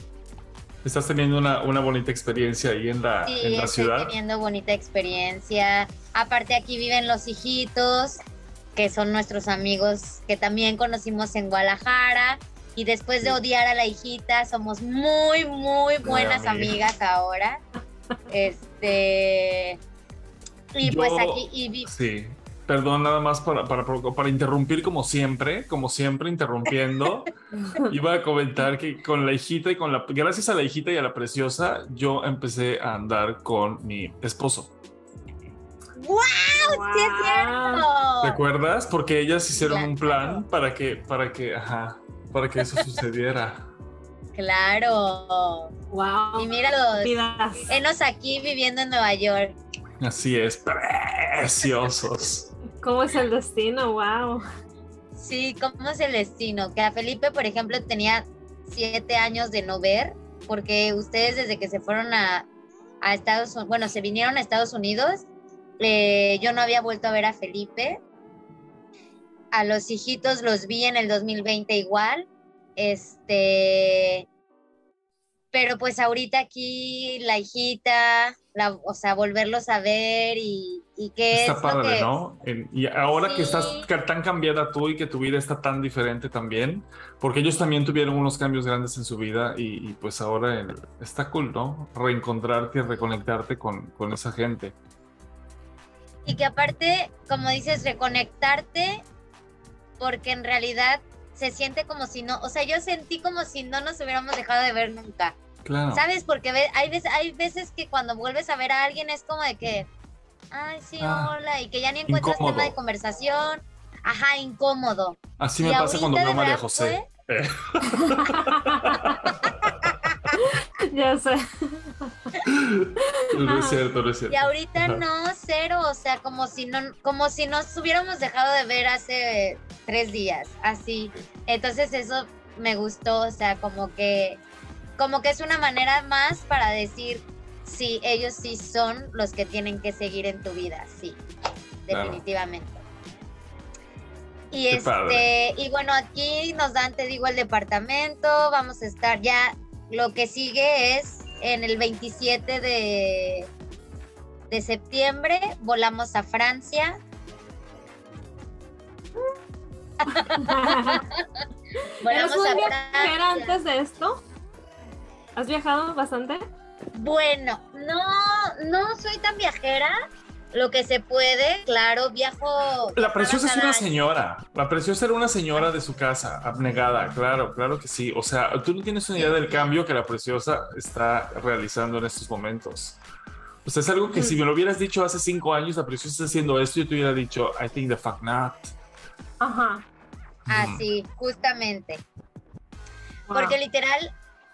Estás teniendo una, una bonita experiencia ahí en la, Sí, en la estoy ciudad. teniendo bonita experiencia. Aparte aquí viven los hijitos, que son nuestros amigos que también conocimos en Guadalajara. Y después de odiar a la hijita, somos muy, muy buenas amigas. amigas ahora. Este. Y pues aquí. Y vi- Sí. Perdón, nada más para, para, para interrumpir como siempre, como siempre interrumpiendo. Iba a comentar que con la hijita y con la... Gracias a la hijita y a la preciosa, yo empecé a andar con mi esposo. ¡Wow! ¡Sí es cierto! ¿Te acuerdas? Porque ellas hicieron un Claro. plan para que, para que, ajá, para que eso sucediera. Claro. Wow. Y míralos. Enos aquí viviendo en Nueva York. Así es, preciosos. ¿Cómo es el destino? Wow. Sí, ¿cómo es el destino? Que a Felipe, por ejemplo, tenía siete años de no ver, porque ustedes desde que se fueron a, a Estados Unidos, bueno, se vinieron a Estados Unidos, eh, yo no había vuelto a ver a Felipe. A los hijitos los vi en el 2020 igual. Este, pero pues ahorita aquí la hijita, la, o sea, volverlos a ver y, y qué Está es lo padre, que... ¿no? En- y ahora que Sí. estás ca- tan cambiada tú y que tu vida está tan diferente también, porque ellos también tuvieron unos cambios grandes en su vida y, y pues ahora el- está cool, ¿no? Reencontrarte y reconectarte con, con esa gente. Y que aparte, como dices, reconectarte, porque en realidad se siente como si no, o sea, yo sentí como si no nos hubiéramos dejado de ver nunca, Claro. ¿sabes? Porque hay, veces, hay veces que cuando vuelves a ver a alguien es como de que, ay, sí, Ah, hola, y que ya ni encuentras incómodo. tema de conversación, ajá, incómodo. Así y me pasa cuando veo a María José. Eh, ya sé. no es cierto, no es cierto. Y ahorita Ajá. no, cero, o sea, como si no, como si nos hubiéramos dejado de ver hace tres días, así. Entonces eso me gustó, o sea, como que, como que es una manera más para decir, sí, ellos sí son los que tienen que seguir en tu vida, sí, Claro. definitivamente. Y Qué este, padre. y bueno, aquí nos dan, te digo, el departamento, vamos a estar ya, lo que sigue es en el 27 de, de septiembre, volamos a Francia. ¿Eres Volamos muy a viajera Francia. antes de esto? ¿Has viajado bastante? Bueno, no, no soy tan viajera. Lo que se puede, claro, viajo. La preciosa es una año. señora. La preciosa era una señora de su casa, abnegada, claro, claro que sí. O sea, tú no tienes una idea del cambio que la preciosa está realizando en estos momentos. O sea, es algo que si me lo hubieras dicho hace cinco años, la preciosa está haciendo esto, yo te hubiera dicho, I think the fuck not. Ajá. Así, justamente. Porque literal,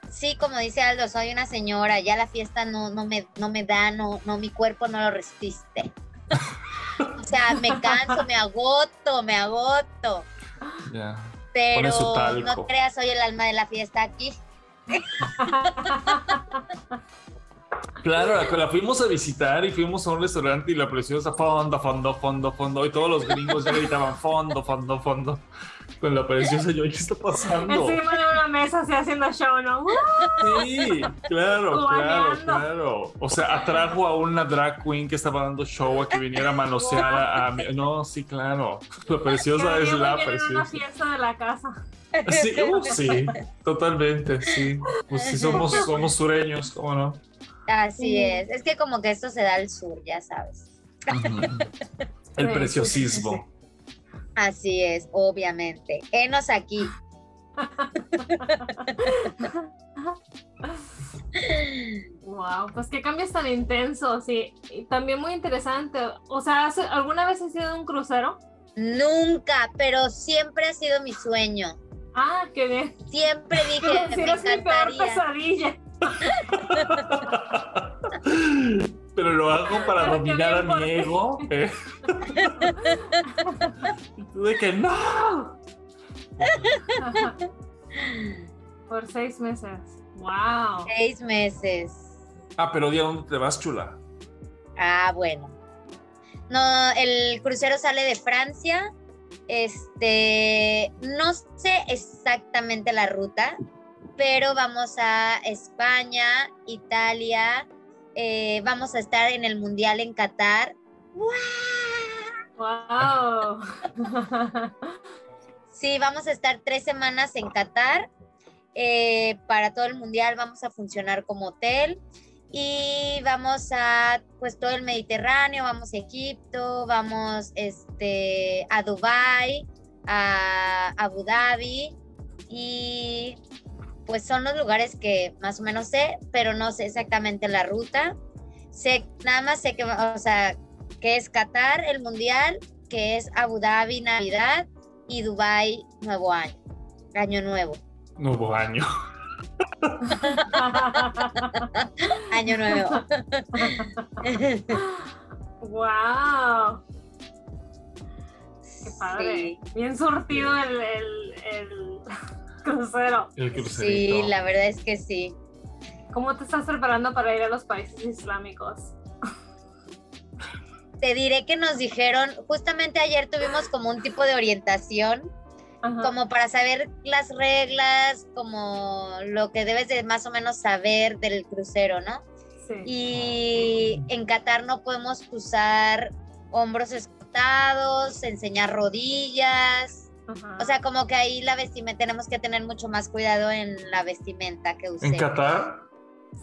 sí, como dice Aldo, soy una señora, ya la fiesta no, no, me, no me da, no, no, mi cuerpo no lo resiste. o sea, me canso, me agoto, me agoto. Ya. Pero no creas, soy el alma de la fiesta aquí. Claro, la, la fuimos a visitar y fuimos a un restaurante y la preciosa fondo, fondo, fondo, fondo. Y todos los gringos ya gritaban fondo, fondo, fondo. Con la preciosa yo, ¿qué está pasando? Encima de una mesa así haciendo show, ¿no? Sí, claro, claro, claro. O sea, atrajo a una drag queen que estaba dando show a que viniera a manosear a, a mi- No, sí, claro. La preciosa es la en una preciosa. fiesta de la casa. Sí, uh, sí, totalmente, sí. Pues sí, somos, somos sureños, ¿cómo no? Así es. Es que como que esto se da al sur, ya sabes. El Sí, preciosismo. Así es, obviamente. Enos aquí. Wow, pues qué cambios tan intensos y, y también muy interesante. O sea, ¿has- ¿alguna vez has ido un crucero? Nunca, pero siempre ha sido mi sueño. Ah, qué bien. Siempre dije, Si me eres mi peor encantaría. pesadilla. Pero lo hago para dominar a por mi ego. ¿eh? Y tú de que no. Por seis meses. Wow. Seis meses. Ah, pero ¿y a dónde te vas, chula? Ah, bueno. No, el crucero sale de Francia. Este, no sé exactamente la ruta, pero vamos a España, Italia, eh, vamos a estar en el Mundial en Qatar. ¡Guau! Wow. Sí, vamos a estar tres semanas en Qatar. eh, para todo el mundial vamos a funcionar como hotel y vamos a pues todo el Mediterráneo, vamos a Egipto, vamos este a Dubai, a Abu Dhabi y pues son los lugares que más o menos sé, pero no sé exactamente la ruta. Sé nada más sé que o sea, que es Qatar el mundial, que es Abu Dhabi Navidad y Dubai Nuevo Año, Año Nuevo, Nuevo año. Año Nuevo. wow. Qué padre. Sí, Bien surtido el, el, el crucero. El sí, la verdad es que sí. ¿Cómo te estás preparando para ir a los países islámicos? Te diré que nos dijeron, justamente ayer tuvimos como un tipo de orientación, Ajá. como para saber las reglas, como lo que debes de más o menos saber del crucero, ¿no? Sí. Y en Qatar no podemos usar hombros escotados, enseñar rodillas. Ajá. O sea, como que ahí la vestimenta, tenemos que tener mucho más cuidado en la vestimenta que ¿En usemos. Qatar?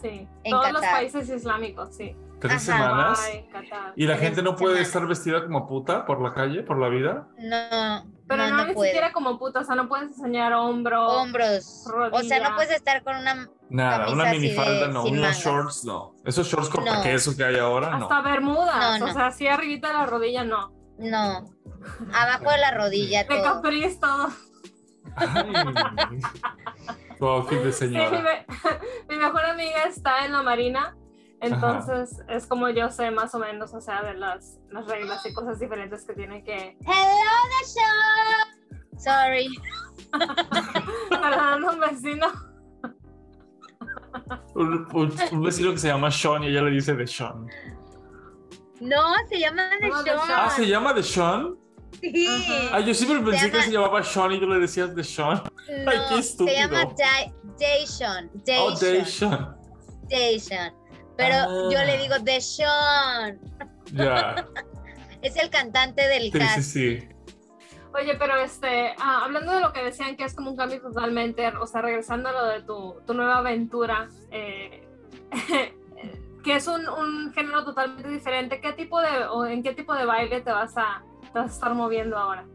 sí. en Todos los Qatar. países islámicos, sí. ¿Tres Ajá. semanas? Ay, Qatar. ¿Y la Tres gente no puede semanas. estar vestida como puta por la calle, por la vida? No, Pero no, no, no ni puede. siquiera como puta, o sea, no puedes enseñar hombro. Hombros. O sea, no puedes estar con una... Nada, una de- minifalda no, unos mangas. shorts no. Esos shorts con No. queso que hay ahora no. Hasta bermudas, No, o sea, así arribita de la rodilla, no. No. Abajo de la rodilla De todo. capriz todo. Ay, tu outfit de Sí, mi, señora. mi mejor amiga está en la marina, entonces es como yo sé más o menos, o sea, de las, las reglas y cosas diferentes que tiene que... Hello, the show. Sorry. Perdón, un vecino. Un, un- un vecino que se llama Sean y ella le dice de Sean. No, se llama The No, The. Show. Ah, ¿se llama de Sean? Sí. Ah, yo siempre pensé que llama- se llamaba Sean y tú le decías de Sean. No, Ay, qué estúpido. Se llama Da- Dayshon. Oh, de Dayshon. Sean. Dayshon. Pero Ah. yo le digo The Sean. Ya. Es el cantante del Sí, sí, cast. sí. Oye, pero este, ah, hablando de lo que decían que es como un cambio totalmente, o sea, regresando a lo de tu, tu nueva aventura, eh, ¿qué que es un, un género totalmente diferente. ¿Qué tipo de, o en qué tipo de baile te vas a, te vas a estar moviendo ahora?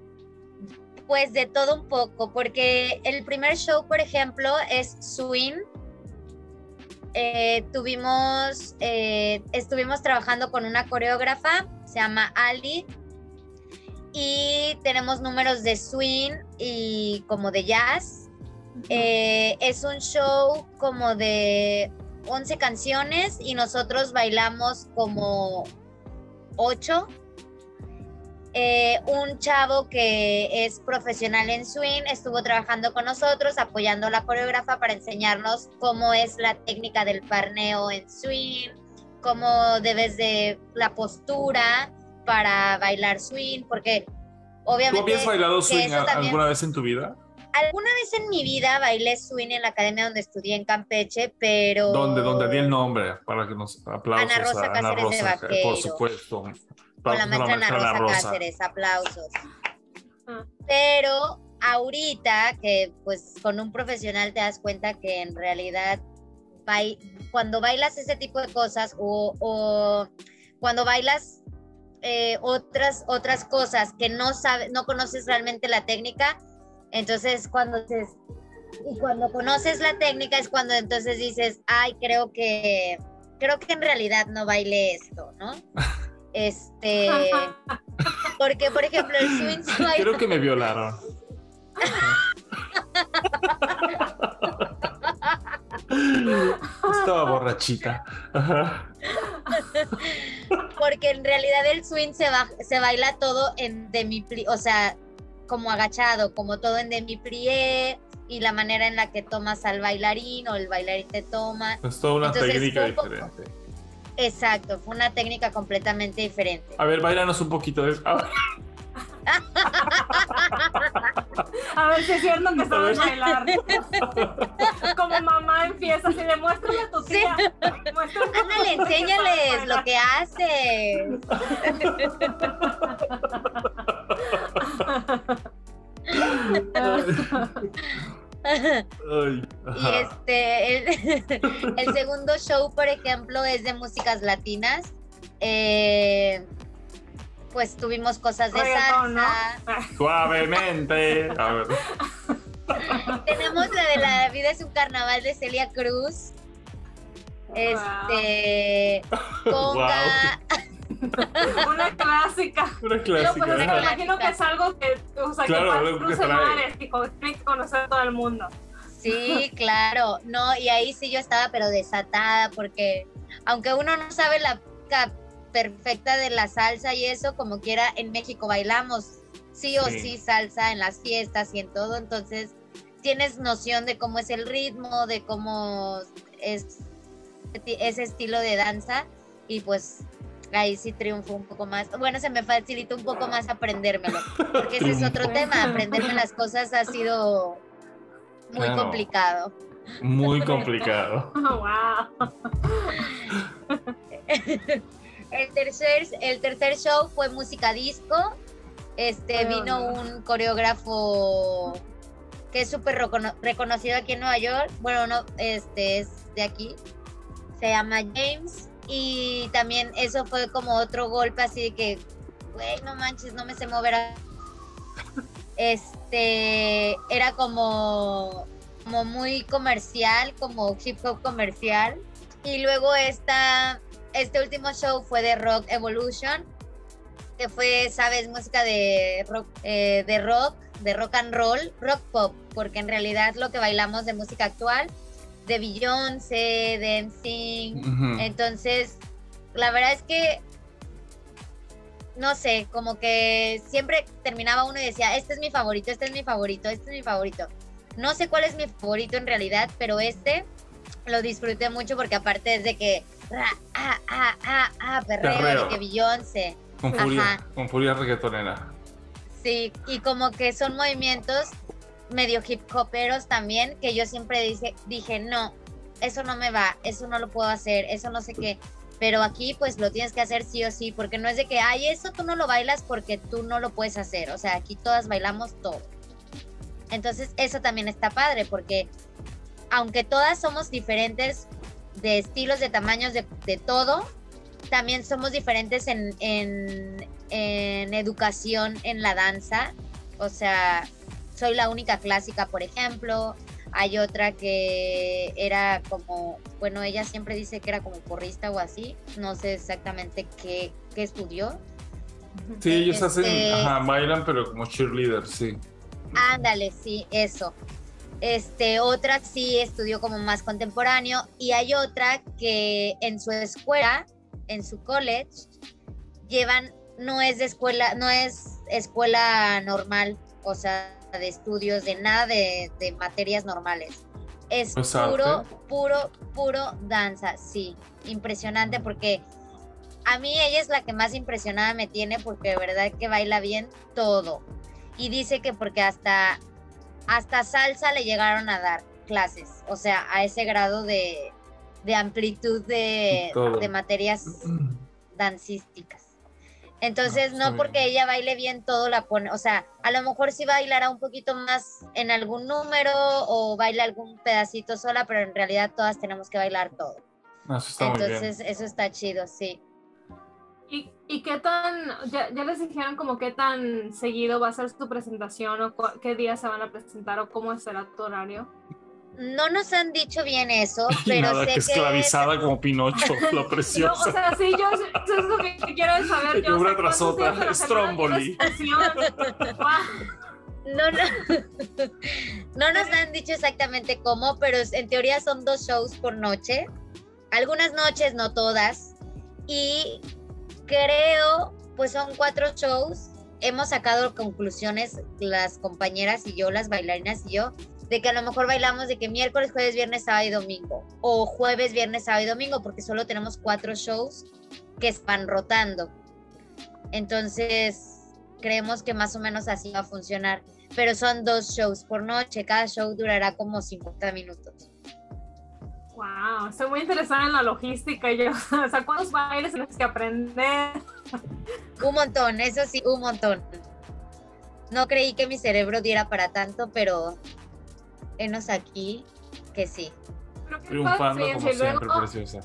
Pues de todo un poco, porque el primer show, por ejemplo, es Swing. Eh, tuvimos, eh, estuvimos trabajando con una coreógrafa, se llama Ali, y tenemos números de swing y como de jazz. Eh, es un show como de 11 canciones y nosotros bailamos como 8 eh, un chavo que es profesional en swing estuvo trabajando con nosotros, apoyando a la coreógrafa para enseñarnos cómo es la técnica del parneo en swing, cómo debes de la postura para bailar swing, porque obviamente... ¿Tú habías bailado swing alguna vez en tu vida? Alguna vez en mi vida bailé swing en la academia donde estudié en Campeche, pero... ¿Dónde? Donde di el nombre, para que nos aplausos Ana Rosa a Ana Cáceres de Vaquero. por supuesto. con la maestra Ana Rosa, Rosa. Cáceres, aplausos. Ah. Pero ahorita que pues con un profesional te das cuenta que en realidad cuando bailas ese tipo de cosas o, o cuando bailas eh, otras, otras cosas que no sabes, no conoces realmente la técnica, entonces cuando dices, y cuando conoces la técnica es cuando entonces dices, ay, creo que, creo que en realidad no bailé esto, ¿no? Este, porque por ejemplo el swing baila- Creo que me violaron. Estaba borrachita. Ajá. porque en realidad el swing se, ba- se baila todo en demi-plie, o sea, como agachado, como todo en demi-plié y la manera en la que tomas al bailarín o el bailarín te toma. Es toda una Entonces, técnica fue un poco- diferente. Exacto, fue una técnica completamente diferente. A ver, bailanos un poquito de a ver, si es cierto que sabes bailar. Como mamá en fiestas y demuéstrale a tu tía. Ándale, enséñales lo que haces. Ay, Y este, el, el segundo show, por ejemplo, es de músicas latinas. Eh, pues tuvimos cosas de Reggaetón, ¿no? salsa. Suavemente. A ver. Tenemos la de La vida es un carnaval de Celia Cruz. Este, conga. Una clásica. Una No, clásica. pues me imagino que es algo que, o sea, Claro, que que mares, que conocer a todo el mundo. Sí, claro. No, y ahí sí yo estaba pero desatada porque aunque uno no sabe la perfecta de la salsa y eso, como quiera, en México bailamos sí o Sí. sí salsa en las fiestas y en todo, entonces tienes noción de cómo es el ritmo, de cómo es ese estilo de danza y pues ahí sí triunfo un poco más. Bueno, se me facilitó un poco más aprendérmelo, porque ese es otro tema, aprenderme las cosas ha sido muy Claro. complicado. Muy complicado. wow. El tercer, el tercer show fue música disco. Este Ay, vino no. un coreógrafo que es súper recono- reconocido aquí en Nueva York. Bueno, no, este es de aquí. Se llama James. Y también eso fue como otro golpe así de que, güey, no manches, no me sé mover. a-". Este era como, como muy comercial, como hip hop comercial. Y luego esta, este último show fue de Rock Evolution, que fue, sabes, música de rock, eh, de rock, de rock and roll, rock pop, porque en realidad lo que bailamos de música actual, de Beyoncé, de NSYNC, entonces, la verdad es que, no sé, como que siempre terminaba uno y decía, este es mi favorito, este es mi favorito, este es mi favorito. No sé cuál es mi favorito en realidad, pero este lo disfruté mucho porque aparte es de que, ah, ah, ah, ah, perreo, Perreo. de que Beyoncé. Con furia, Ajá. con furia reggaetonera. Sí, y como que son movimientos medio hip hoperos también, que yo siempre dije, dije, no, eso no me va, eso no lo puedo hacer, eso no sé qué. Pero aquí pues lo tienes que hacer sí o sí, porque no es de que, ay, eso tú no lo bailas porque tú no lo puedes hacer. O sea, aquí todas bailamos todo. Entonces eso también está padre, porque aunque todas somos diferentes de estilos, de tamaños, de, de todo. También somos diferentes en, en, en educación en la danza. O sea, soy la única clásica, por ejemplo. Hay otra que era como, bueno, ella siempre dice que era como porrista o así. No sé exactamente qué, qué estudió. Sí, ellos hacen, Este- ajá, bailan, pero como cheerleader, sí. Ándale, sí, eso. Este, otra sí estudió como más contemporáneo y hay otra que en su escuela, en su college, llevan, no es de escuela, no es escuela normal, o sea, de estudios, de nada de, de materias normales. Es ¿Es puro, arte? puro, puro danza, sí. Impresionante porque a mí ella es la que más impresionada me tiene porque de verdad que baila bien todo. Y dice que porque hasta, hasta salsa le llegaron a dar clases, o sea, a ese grado de, de amplitud de, materias dancísticas. Entonces, No, porque bien. ella baile bien todo la pone, o sea, a lo mejor sí bailará un poquito más en algún número o baila algún pedacito sola, pero en realidad todas tenemos que bailar todo. No, eso está muy bien. Entonces, eso está chido, sí. ¿Y, qué tan, ya, ya les dijeron como qué tan seguido va a ser su presentación o qué días se van a presentar o cómo será tu horario? No nos han dicho bien eso, pero nada, sé que que esclavizada como Pinocho, la No, o preciosa. sea, sí, yo eso es lo que quiero saber. Yo, una tras ¿cuántos días otra, Stromboli. no, no, no nos han dicho exactamente cómo, pero en teoría son dos shows por noche. Algunas noches, no todas. Y creo, pues son cuatro shows. Hemos sacado conclusiones las compañeras y yo, las bailarinas y yo, de que a lo mejor bailamos de que miércoles, jueves, viernes, sábado y domingo. O jueves, viernes, sábado y domingo, porque solo tenemos cuatro shows que están rotando. Entonces, creemos que más o menos así va a funcionar. Pero son dos shows por noche. Cada show durará como 50 minutos. Wow, estoy muy interesada en la logística. Yo, o sea, ¿cuántos bailes tienes que aprender? Un montón, eso sí, un montón. No creí que mi cerebro diera para tanto, pero enos aquí que sí. Pero qué Triunfando padre como siempre, luego, preciosa.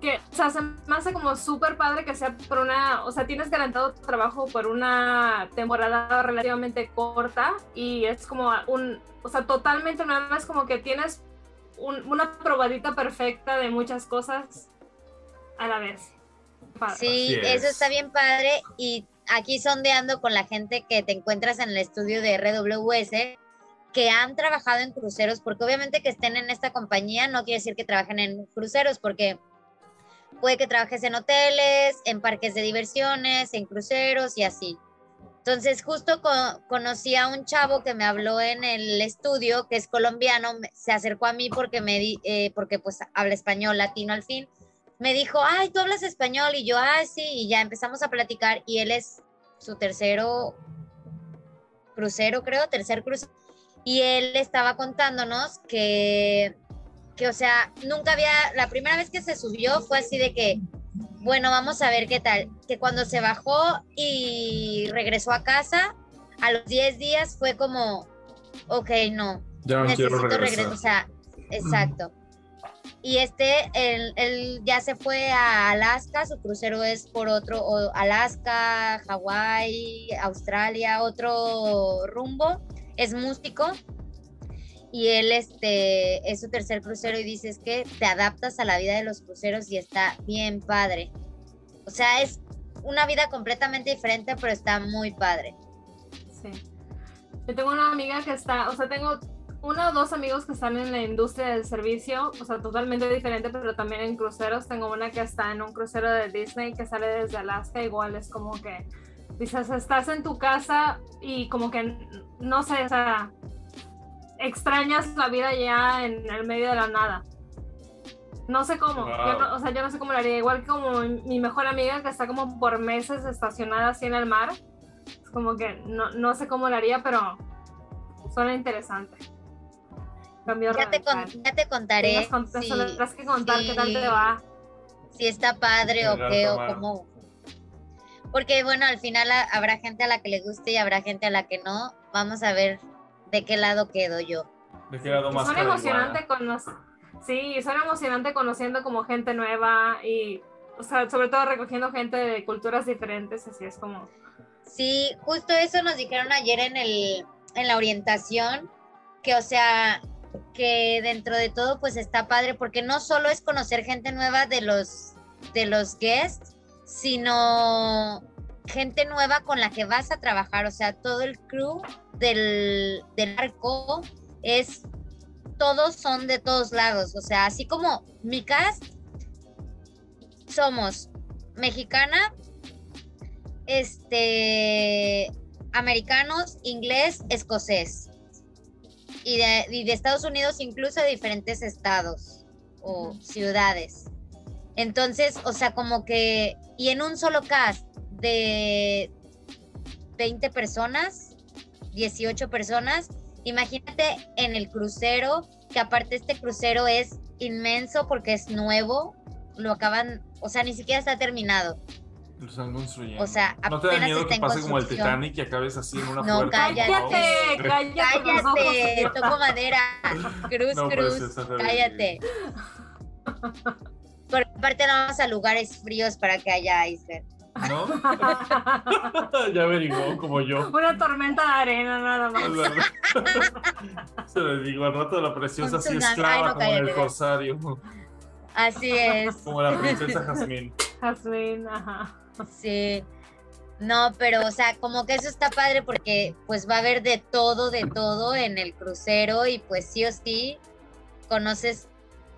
que, o sea, se me hace como súper padre que sea por una, o sea, tienes garantado trabajo por una temporada relativamente corta y es como un, o sea, totalmente nueva, es como que tienes un- una probadita perfecta de muchas cosas a la vez. Padre. Sí, eso es. está bien padre. Y aquí sondeando con la gente que te encuentras en el estudio de RWS, que han trabajado en cruceros, porque obviamente que estén en esta compañía no quiere decir que trabajen en cruceros, porque puede que trabajes en hoteles, en parques de diversiones, en cruceros y así. Entonces, justo co- conocí a un chavo que me habló en el estudio, que es colombiano, se acercó a mí porque me di, eh, porque pues habla español latino al fin. Me dijo, ay, tú hablas español y yo, ah, sí, y ya empezamos a platicar y él es su tercero crucero, creo, tercer crucero. Y él estaba contándonos que, que, o sea, nunca había, la primera vez que se subió fue así de que, bueno, vamos a ver qué tal. Que cuando se bajó y regresó a casa, a los 10 días fue como, ok, no, Ya quiero necesito regresar. regresar. O sea, exacto. Y este, él, él ya se fue a Alaska, su crucero es por otro, Alaska, Hawái, Australia, otro rumbo, es músico. Y él este, es su tercer crucero y dices que te adaptas a la vida de los cruceros y está bien padre. O sea, es una vida completamente diferente, pero está muy padre. Sí. Yo tengo una amiga que está, o sea, tengo uno o dos amigos que están en la industria del servicio, o sea, totalmente diferente, pero también en cruceros. Tengo una que está en un crucero de Disney que sale desde Alaska, igual es como que dices, estás en tu casa y como que, no sé, o sea, extrañas la vida ya en el medio de la nada. No sé cómo, yo Wow. no- o sea, yo no sé cómo lo haría. Igual que como mi- mejor amiga que está como por meses estacionada así en el mar. Es como que no, no sé cómo lo haría, pero suena interesante. Cambio Ya te, con- ya te contaré Tienes con- si, tendrás que contar qué tal te va. si está padre o qué o cómo. Porque bueno, al final a- habrá gente a la que le guste y habrá gente a la que no. Vamos a ver de qué lado quedo yo. ¿De qué lado más Suena cara emocionante. Sí, suena emocionante conociendo como gente nueva y, o sea, sobre todo recogiendo gente de culturas diferentes, así es como... Sí, justo eso nos dijeron ayer en, el, en la orientación, que o sea, que dentro de todo pues está padre, porque no solo es conocer gente nueva de los, de los guests, sino gente nueva con la que vas a trabajar, o sea, todo el crew del, del arco es, todos son de todos lados, o sea, así como mi cast, somos mexicana, este, americanos, inglés, escocés. Y de, y de Estados Unidos incluso de diferentes estados o ciudades. Entonces, o sea, como que, y en un solo cast de 20 personas, 18 personas, imagínate en el crucero, que aparte este crucero es inmenso porque es nuevo, lo acaban, o sea, ni siquiera está terminado. Lo están construyendo. O sea, ¿No te da miedo que pase como el. Titanic y acabes así en una No, puerta? cállate. Cállate, cállate. Cállate, toco madera. Cruz, No, cruz, cállate. Porque aparte no vamos a lugares fríos para que haya iceberg. ¿No? ya averiguó, como yo. Una tormenta de arena nada más. Se le digo, al rato la preciosa así esclava Ay, no, como en el corsario, Así es, como la princesa Jazmín. Jasmine, ajá. sí. No, pero o sea, como que eso está padre porque pues va a haber de todo, de todo en el crucero y pues sí o sí conoces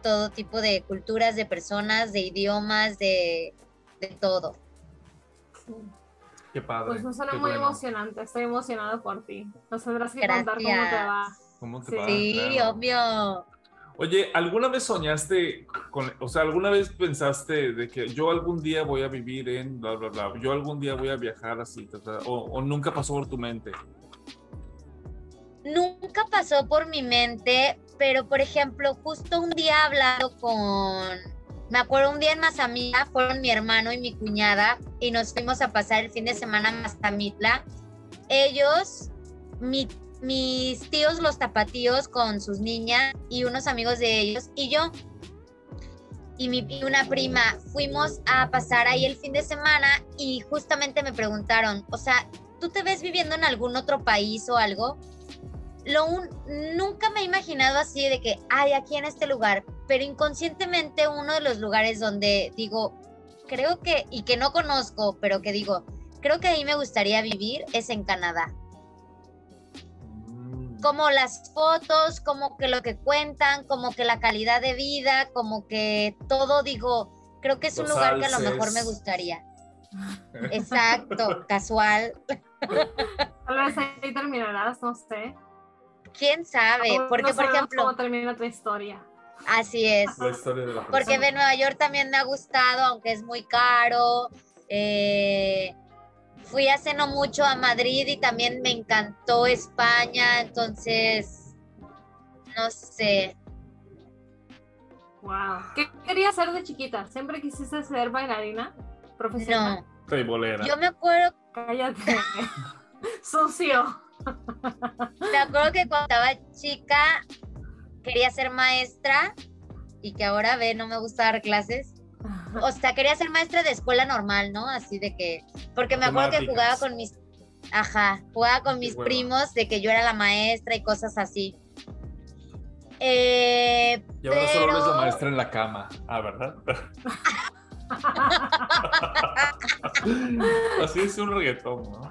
todo tipo de culturas, de personas, de idiomas, de, de todo. Qué padre. Pues no suena muy bueno. emocionante, estoy emocionada por ti. Nos tendrás que contar cómo te va. ¿Cómo te Sí. va? Sí, Claro. obvio. Oye, ¿alguna vez soñaste con, o sea, alguna vez pensaste de que yo algún día voy a vivir en bla, bla, bla, yo algún día voy a viajar así, ta, ta, o, o nunca pasó por tu mente? nunca pasó por mi mente, pero por ejemplo, justo un día hablando con, me acuerdo un día en Mazamitla, fueron mi hermano y mi cuñada y nos fuimos a pasar el fin de semana en Mazamitla. Ellos, mi- mis tíos los tapatíos con sus niñas y unos amigos de ellos y yo y, mi, y una prima fuimos a pasar ahí el fin de semana y justamente me preguntaron, o sea, ¿tú te ves viviendo en algún otro país o algo? Lo un- nunca me he imaginado así de que, ay, aquí en este lugar, pero inconscientemente uno de los lugares donde digo, creo que, y que no conozco, pero que digo, creo que ahí me gustaría vivir es en Canadá. Mm, Como las fotos, como que lo que cuentan, como que la calidad de vida, como que todo, digo, creo que es un lugar que a lo mejor me gustaría. Exacto, casual. Tal vez ahí terminarás, no sé. ¿Quién sabe? Aún Porque, no por ejemplo, ¿Cómo termina tu historia? así es. La historia de la Porque de Nueva York también me ha gustado, aunque es muy caro. Eh, fui hace no mucho a Madrid y también me encantó España, entonces, no sé. Wow. ¿Qué querías ser de chiquita? ¿Siempre quisiste ser bailarina? ¿Profesional? No, yo me acuerdo, Cállate. Sucio. Me acuerdo que cuando estaba chica quería ser maestra y que ahora ve, no me gusta dar clases. O sea, quería ser maestra de escuela normal, ¿no? Así de que, porque me acuerdo que jugaba con mis, ajá, jugaba con mis primos de que yo era la maestra y cosas así. Eh, Y ahora solo eres la maestra en la cama. Ah, ¿verdad? Así es un reggaetón, ¿no?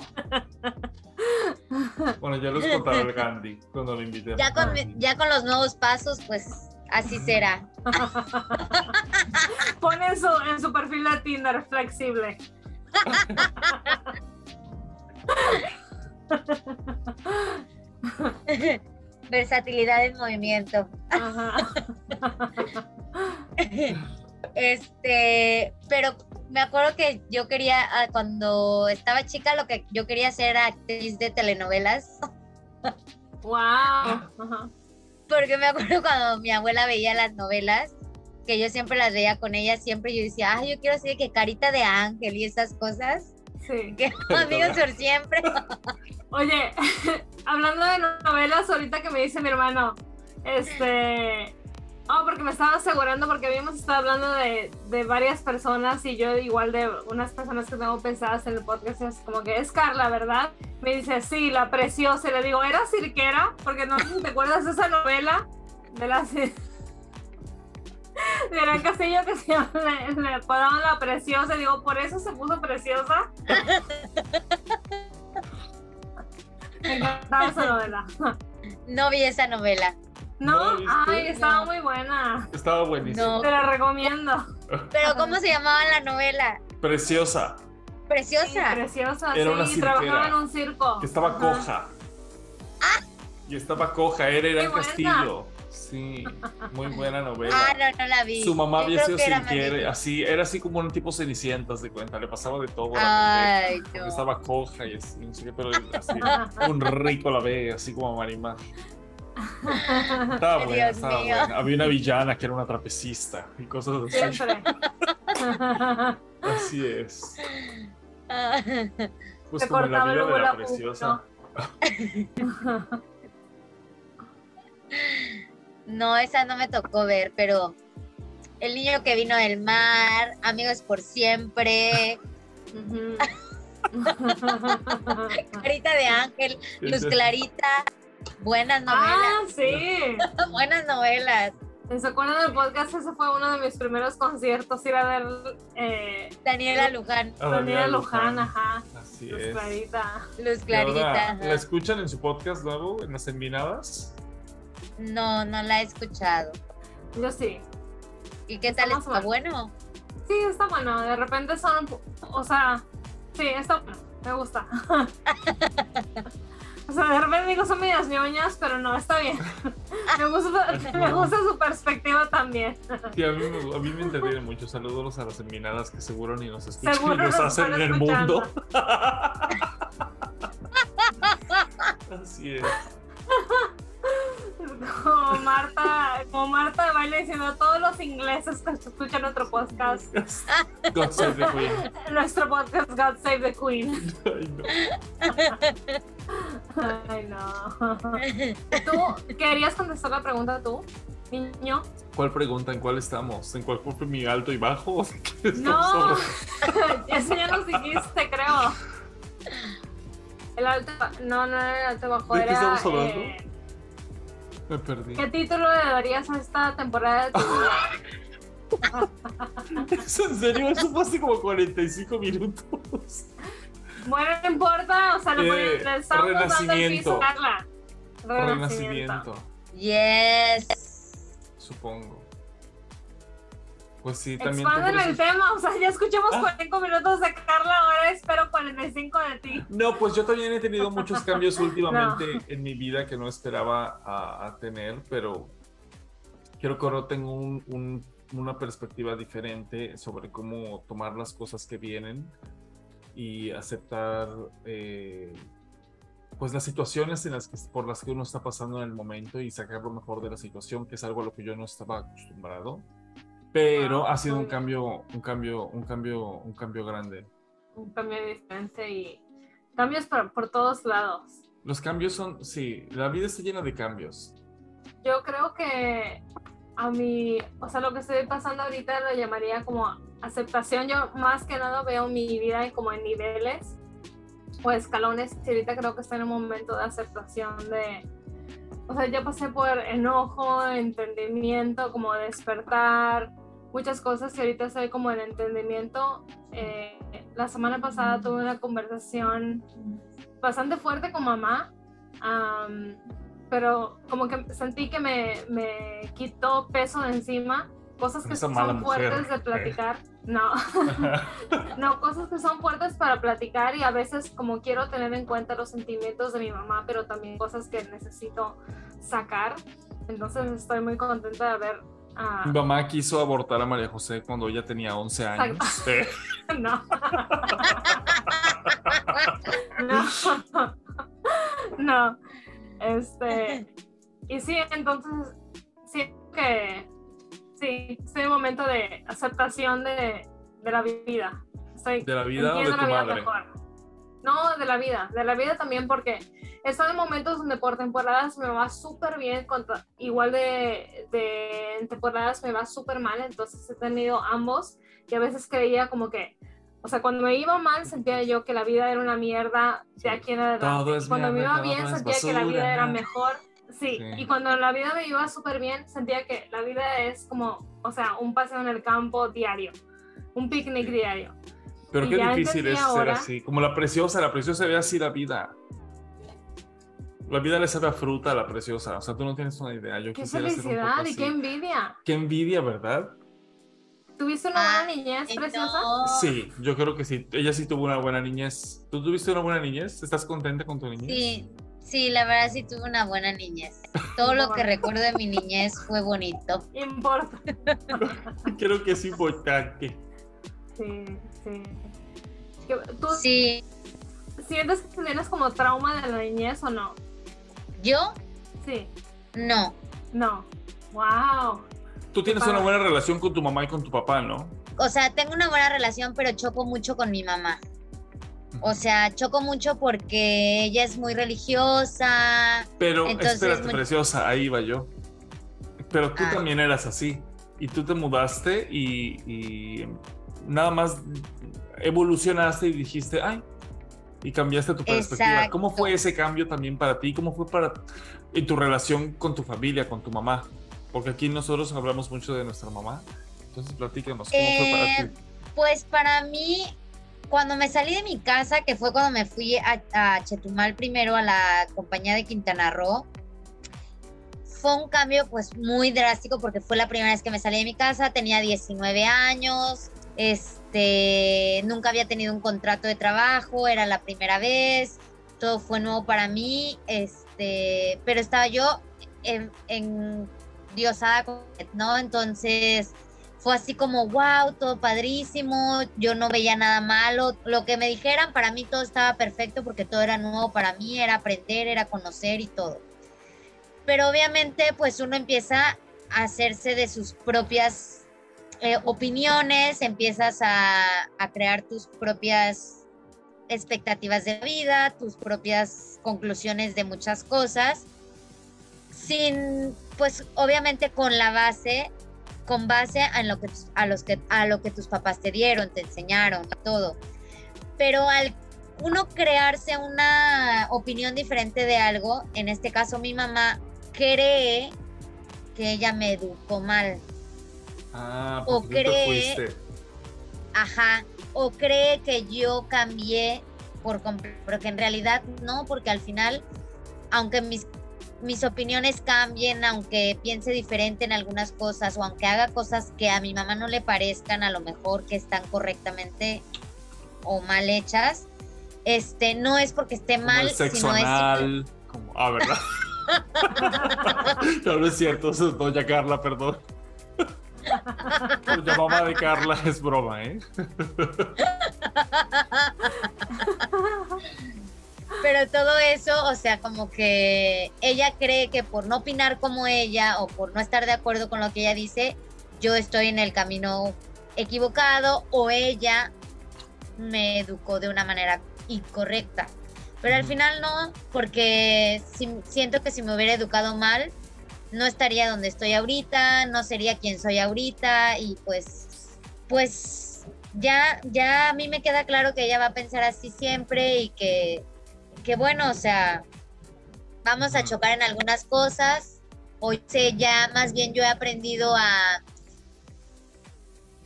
Bueno, ya los contará el Gandhi cuando lo invité. ya con, mi- ya con los nuevos pasos, pues así será. Pone en su, en su perfil de Tinder flexible. Versatilidad en movimiento. Ajá. Este, pero me acuerdo que yo quería, ah, cuando estaba chica, lo que yo quería hacer era actriz de telenovelas. Wow. Ajá. Porque me acuerdo cuando mi abuela veía las novelas, que yo siempre las veía con ella, siempre yo decía, ah, yo quiero así que carita de ángel y esas cosas. Sí. Que amigos por siempre. Oye, hablando de novelas, ahorita que me dice mi hermano, este, Oh, porque me estaba asegurando, porque habíamos estado hablando de, de varias personas y yo igual de unas personas que tengo pensadas en el podcast, es como que es Carla, ¿verdad? Me dice, sí, la preciosa. Y le digo, ¿era cirquera? Porque no te acuerdas de esa novela de la de Gran Castillo que se le, le la preciosa. Y digo, ¿por eso se puso preciosa? Me encantaba esa novela. No vi esa novela. No, ay, estaba No. muy buena. Estaba buenísimo. No. Te la recomiendo. Pero ¿cómo se llamaba la novela? Preciosa, Preciosa. Preciosa, Era una sí, cirquera. trabajaba en un circo. que estaba Ajá. coja. Y estaba coja, era Irán. Castillo. Sí, muy buena novela. Ah, no, no la vi. Su mamá Yo había sido cirquera, vieja. así, era así como un tipo cenicientas de cuenta, le pasaba de todo. a la Ay, porque no. Estaba coja y así, no sé qué, pero así, un rico la ve, así como Marimar. Estaba buena, estaba mío. buena. Había una villana que era una trapecista y cosas así. Siempre. Así es. Ah, Pues Se como en la vida de la preciosa. No, esa no me tocó ver, pero El niño que vino del mar, Amigos por siempre. Carita de Ángel, Luz Clarita. Buenas novelas, ah, sí. buenas novelas. ¿Se acuerdan del podcast? Ese fue uno de mis primeros conciertos, ir a ver eh, Daniela Luján, Ah, Daniela Luján, ajá. Así Luz es. Clarita. Luz Clarita. ajá. ¿La escuchan en su podcast nuevo, en las enminadas? No, no la he escuchado. Yo sí. ¿Y qué Está tal? ¿Está bueno? Sí, está bueno. De repente son, o sea, sí, está bueno. Me gusta. o sea, de repente digo son medias ñoñas, pero no, está bien. me, gusta, me gusta su perspectiva también. Sí, a mí, me- a mí me entretiene mucho. Saludos a las enminadas que seguro ni nos escuchan Seguro y nos nos hacen están en el mundo. Así es. Como Marta, como Marta de baile diciendo todos los ingleses que escuchan nuestro podcast, God save the Queen. nuestro podcast God Save the Queen. Ay, no. Ay, no. ¿Tú querías contestar la pregunta tú, niño? ¿Cuál pregunta? ¿En cuál estamos? ¿En cuál fue mi alto y bajo? ¿Qué No, eso ya nos dijiste, creo. El alto, no, no era el alto bajo, ¿De qué era. estamos hablando? eh, Me perdí. ¿Qué título le darías a esta temporada de tu vida? ¿Es en serio? Eso fue hace como 45 minutos. Bueno, no importa, o sea, le, Eh, le estamos dando el renacimiento. piso, Carla. Renacimiento, Yes. supongo. Pues sí, también. Expanden el tema, o sea, ya escuchamos Ah. 45 minutos de Carla, ahora espero 45 de ti. No, pues yo también he tenido muchos cambios últimamente en mi vida que no esperaba a, a tener, pero creo que ahora tengo un- un- una perspectiva diferente sobre cómo tomar las cosas que vienen y aceptar eh, pues las situaciones en las que, por las que uno está pasando en el momento y sacar lo mejor de la situación, que es algo a lo que yo no estaba acostumbrado. Pero Ah, ha sido un cambio, un cambio, un cambio, un cambio grande. Un cambio diferente y cambios por, por todos lados. Los cambios son, sí, la vida está llena de cambios. Yo creo que a mí, o sea, lo que estoy pasando ahorita lo llamaría como aceptación. Yo más que nada veo mi vida como en niveles o escalones. Y ahorita creo que estoy en un momento de aceptación de, o sea, ya pasé por enojo, entendimiento, como despertar, muchas cosas y ahorita estoy como en entendimiento. Eh, la semana pasada tuve una conversación bastante fuerte con mamá. am, pero como que sentí que me, me quitó peso de encima, cosas que Esa son mujer. fuertes de platicar. No, no, cosas que son fuertes para platicar y a veces como quiero tener en cuenta los sentimientos de mi mamá, pero también cosas que necesito sacar. Entonces estoy muy contenta de haber... ah, Mi mamá quiso abortar a María José cuando ella tenía 11 años. Eh, no. no. no. Este. Y sí, entonces, siento que. Sí, estoy en un momento de aceptación de, de la vida. Estoy, ¿De la vida o de tu madre? mejor. No, de la vida. De la vida también porque he estado en momentos donde por temporadas me va súper bien, contra, igual de, de en temporadas me va súper mal, entonces he tenido ambos y a veces creía como que, o sea, cuando me iba mal sentía yo que la vida era una mierda de aquí en adelante. Todo es cuando me iba bien sentía que la vida era mejor. Sí, Sí. y cuando la vida me iba súper bien, sentía que la vida es como, o sea, un paseo en el campo diario, un picnic Sí. diario. Pero Y qué difícil es ser así. Como la preciosa, la preciosa ve así la vida. La vida le sabe a fruta a la preciosa. O sea, tú no tienes una idea. Yo Qué felicidad y qué envidia. Qué envidia, ¿verdad? ¿Tuviste una buena Ay, niñez preciosa? no. Sí, yo creo que sí. Ella sí tuvo una buena niñez. ¿Tú tuviste una buena niñez? ¿Estás contenta con tu niñez? Sí, sí, la verdad sí tuve una buena niñez. Todo lo que recuerdo de mi niñez fue bonito. Importa. Creo que es importante. Sí, sí. ¿Tú Sí, sientes que tienes como trauma de la niñez o no? yo Sí, no. no. Wow. Tú tienes una buena relación con tu mamá y con tu papá, ¿no? O sea, tengo una buena relación, pero choco mucho con mi mamá. O sea, choco mucho porque ella es muy religiosa. Pero espérate, muy- preciosa, ahí va yo. Pero tú Ah. también eras así. Y tú te mudaste y, y nada más evolucionaste y dijiste, ay, y cambiaste tu perspectiva. Exacto. ¿Cómo fue ese cambio también para ti? ¿Cómo fue para en tu relación con tu familia, con tu mamá? Porque aquí nosotros hablamos mucho de nuestra mamá. Entonces platícanos, ¿cómo fue para Eh, ti? Pues para mí, cuando me salí de mi casa, que fue cuando me fui a, Chetumal primero a la compañía de Quintana Roo, fue un cambio pues muy drástico porque fue la primera vez que me salí de mi casa, tenía 19 años, este, nunca había tenido un contrato de trabajo, era la primera vez, todo fue nuevo para mí, este, pero estaba yo en, en diosada, ¿no? Entonces fue así como, wow, todo padrísimo, yo no veía nada malo, lo que me dijeran, para mí todo estaba perfecto porque todo era nuevo para mí, era aprender, era conocer y todo. Pero obviamente pues uno empieza a hacerse de sus propias eh, opiniones, empiezas a, a crear tus propias expectativas de vida, tus propias conclusiones de muchas cosas, sin, pues obviamente con la base con base en lo que tus- a los que a lo que tus papás te dieron, te enseñaron, todo. Pero al uno crearse una opinión diferente de algo, en este caso mi mamá cree que ella me educó mal, Ah, o porque tú te cree- fuiste. ajá, o cree que yo cambié por completo, pero que en realidad no, porque al final, aunque mis mis opiniones cambien, aunque piense diferente en algunas cosas o aunque haga cosas que a mi mamá no le parezcan a lo mejor que están correctamente o mal hechas, este no es porque esté Como mal, el sexo sino es anal, como, ah, ¿verdad? no, no es cierto, eso es doña Carla, perdón. La mamá de Carla es broma, ¿eh? Pero todo eso, o sea, como que ella cree que por no opinar como ella o por no estar de acuerdo con lo que ella dice, yo estoy en el camino equivocado o ella me educó de una manera incorrecta. Pero al final no, porque si- siento que si me hubiera educado mal, no estaría donde estoy ahorita, no sería quien soy ahorita y pues, pues ya, ya a mí me queda claro que ella va a pensar así siempre y que, que bueno, o sea, vamos a chocar en algunas cosas. Hoy sé ya, más bien yo he aprendido a,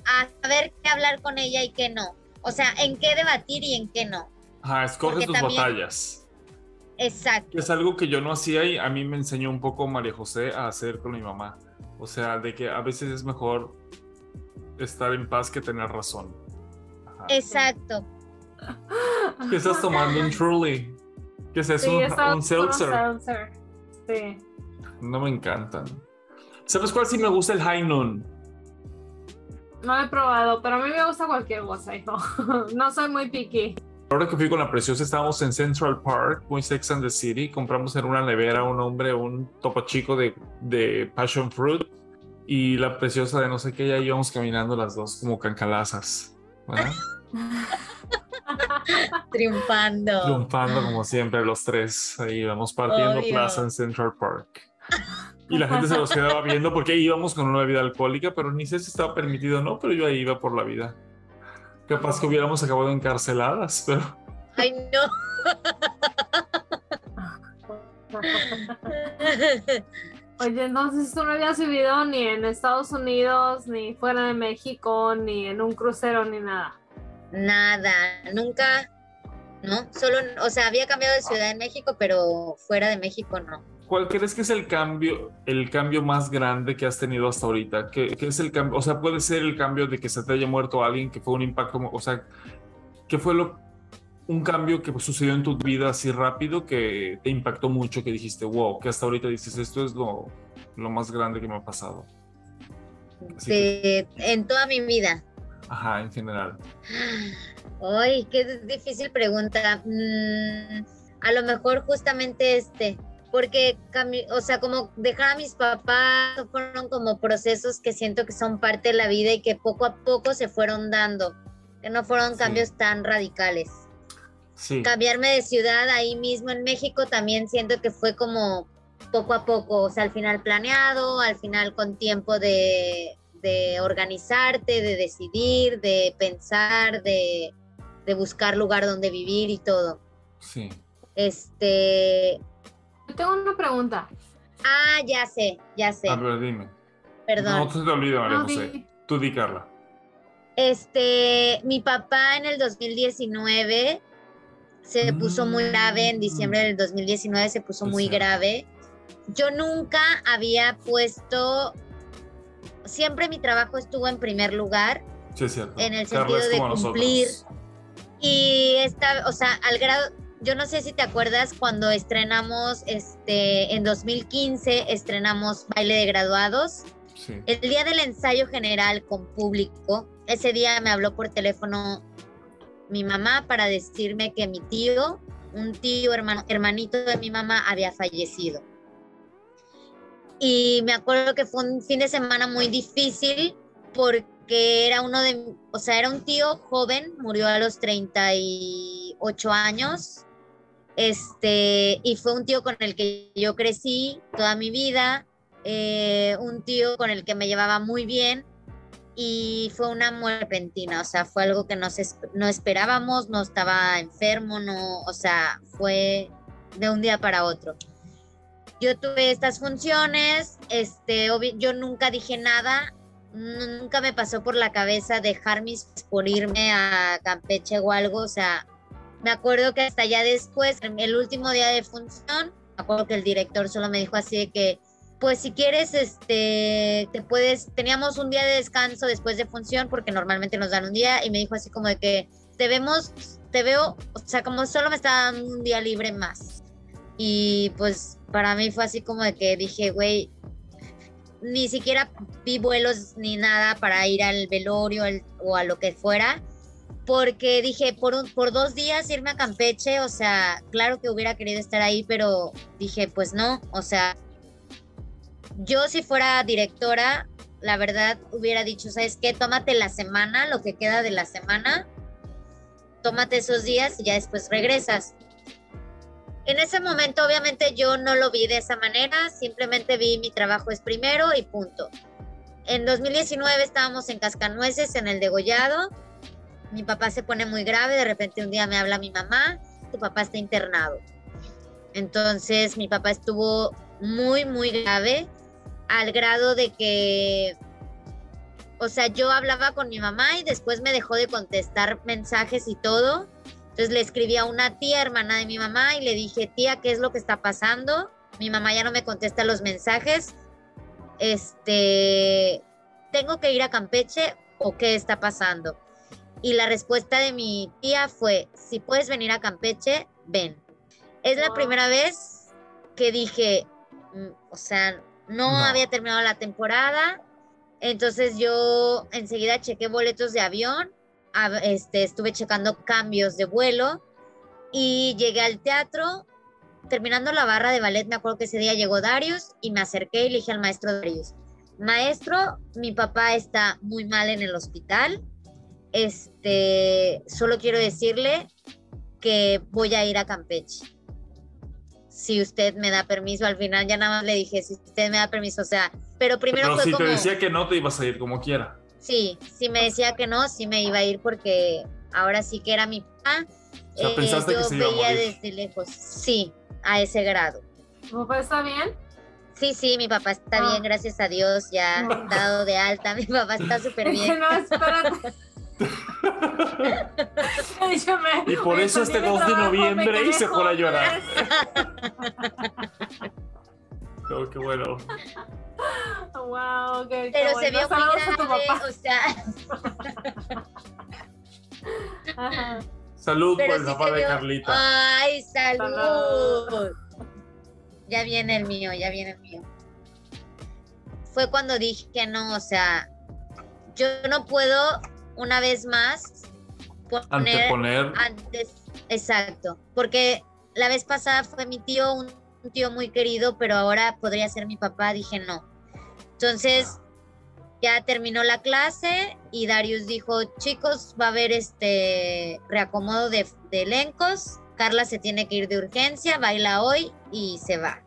a saber qué hablar con ella y qué no. O sea, en qué debatir y en qué no. Ajá, escoge Porque tus también- batallas. Exacto. Es algo que yo no hacía y a mí me enseñó un poco María José a hacer con mi mamá. O sea, de que a veces es mejor estar en paz que tener razón. Ajá. Exacto. ¿Qué estás tomando un Truly? ¿Qué es eso? Sí, un, seltzer. seltzer. Sí. No me encantan. ¿Sabes cuál sí me gusta? El High Noon. No lo he probado, pero a mí me gusta cualquier cosa, hijo. No soy muy picky. Ahora que fui con la preciosa, estábamos en Central Park, muy Sex and the City. Compramos en una nevera un hombre un topo chico de, de passion fruit. Y la preciosa de no sé qué, ya íbamos caminando las dos como cancalazas. ¿verdad? Triunfando. Triunfando como siempre los tres. Ahí íbamos partiendo Obvio. plaza en Central Park. Y la gente se los quedaba viendo porque íbamos con una bebida alcohólica, pero ni sé si estaba permitido o no, pero yo ahí iba por la vida. Capaz que hubiéramos acabado encarceladas, pero Ay, no. Oye, entonces tú no habías vivido ni en Estados Unidos, ni fuera de México, ni en un crucero, ni nada. Nada, nunca, ¿no? Solo, o sea, había cambiado de Ciudad de México, pero fuera de México no. ¿cuál crees que es el cambio, el cambio más grande que has tenido hasta ahorita? ¿Qué, qué es el cambio? O sea, puede ser el cambio de que se te haya muerto alguien, que fue un impacto, o sea, ¿qué fue lo, un cambio que sucedió en tu vida así rápido que te impactó mucho, que dijiste, wow, que hasta ahorita dices, esto es lo, lo más grande que me ha pasado? Que- De- en toda mi vida. Ajá, en general. Ay, qué difícil pregunta. Mm, a lo mejor justamente este, porque, o sea, como dejar a mis papás fueron como procesos que siento que son parte de la vida y que poco a poco se fueron dando, que no fueron Sí. cambios tan radicales. Sí, Cambiarme de ciudad ahí mismo en México también siento que fue como poco a poco, o sea, al final planeado, al final con tiempo de, de organizarte, de decidir, de pensar, de, de buscar lugar donde vivir y todo. sí. Este, Yo tengo una pregunta. ah, ya sé, ya sé, A ver, dime. perdón. No se te olvide, María No, José. di- Tú di, Carla. Este, mi papá en el 2019 se puso muy grave, en diciembre del 2019 se puso muy grave. Yo nunca había puesto, siempre mi trabajo estuvo en primer lugar Sí, es cierto. En el sentido de nosotros. cumplir. y esta, o sea, al grado, yo no sé si te acuerdas cuando estrenamos, este, en 2015 estrenamos baile de graduados. Sí. El día del ensayo general con público, ese día me habló por teléfono mi mamá para decirme que mi tío, un tío hermano, hermanito de mi mamá, había fallecido. Y me acuerdo que fue un fin de semana muy difícil porque era uno de, o sea, era un tío joven, murió a los 38 años. Este, y fue un tío con el que yo crecí toda mi vida, eh, un tío con el que me llevaba muy bien y fue una muerte repentina, o sea, fue algo que no, no esperábamos, no estaba enfermo, no, o sea, fue de un día para otro. Yo tuve estas funciones, este, yo nunca dije nada, nu- nunca me pasó por la cabeza dejar mis por irme a Campeche o algo, o sea, me acuerdo que hasta ya después, el último día de función, me acuerdo que el director solo me dijo así de que, pues si quieres, este, te puedes, teníamos un día de descanso después de función, porque normalmente nos dan un día, y me dijo así como de que, te vemos, te veo, o sea, como solo me está dando un día libre más. Y pues para mí fue así como de que dije, güey, ni siquiera vi vuelos ni nada para ir al velorio o a lo que fuera, porque dije, por, un, por dos días irme a Campeche, o sea, claro que hubiera querido estar ahí, pero dije, pues no, o sea, yo si fuera directora, la verdad hubiera dicho, ¿sabes qué? Tómate la semana, lo que queda de la semana, tómate esos días y ya después regresas. En ese momento obviamente yo no lo vi de esa manera, simplemente vi mi trabajo es primero y punto. En 2019 estábamos en Cascanueces, en el degollado. Mi papá se pone muy grave, de repente un día me habla mi mamá, tu papá está internado. Entonces mi papá estuvo muy, muy grave al grado de que, o sea, yo hablaba con mi mamá y después me dejó de contestar mensajes y todo. Entonces le escribí a una tía, hermana de mi mamá, y le dije, tía, ¿qué es lo que está pasando? Mi mamá ya no me contesta los mensajes. Este, ¿tengo que ir a Campeche o qué está pasando? Y la respuesta de mi tía fue, si puedes venir a Campeche, ven. Es la Wow. primera vez que dije, mm, o sea, no, No. había terminado la temporada, entonces yo enseguida chequé boletos de avión, a- este, estuve checando cambios de vuelo y llegué al teatro. Terminando la barra de ballet, me acuerdo que ese día llegó Darius y me acerqué y le dije al maestro Darius, maestro, mi papá está muy mal en el hospital, este, solo quiero decirle que voy a ir a Campeche. Si usted me da permiso, al final ya nada más le dije, si usted me da permiso, o sea, pero primero Pero fue si como, te decía que no, te ibas a ir como quiera. Sí, si me decía que no, sí me iba a ir porque ahora sí que era mi papá. O sea, pensaste que yo se iba a veía morir. desde lejos, sí, a ese grado. ¿Tu papá está bien? Sí, sí, mi papá está Ah. bien, gracias a Dios, ya No. dado de alta, mi papá está súper bien. no, espérate. Me- Y por eso este perdí mi 2 de noviembre me y se quedé fue a llorar. Oh, qué bueno. Wow, Pero se vio muy Saludos a tu grave, papá. o sea, Ajá. Salud por el sí papá de vio. Carlita. Ay, salud. Salud. Ya viene el mío, ya viene el mío. Fue cuando dije que no, o sea, yo no puedo una vez más poner Anteponer. antes, exacto, porque la vez pasada fue mi tío, un, un tío muy querido, pero ahora podría ser mi papá, dije no. Entonces, ya terminó la clase y Darius dijo, chicos, va a haber este reacomodo de, de elencos, Carla se tiene que ir de urgencia, baila hoy y se va.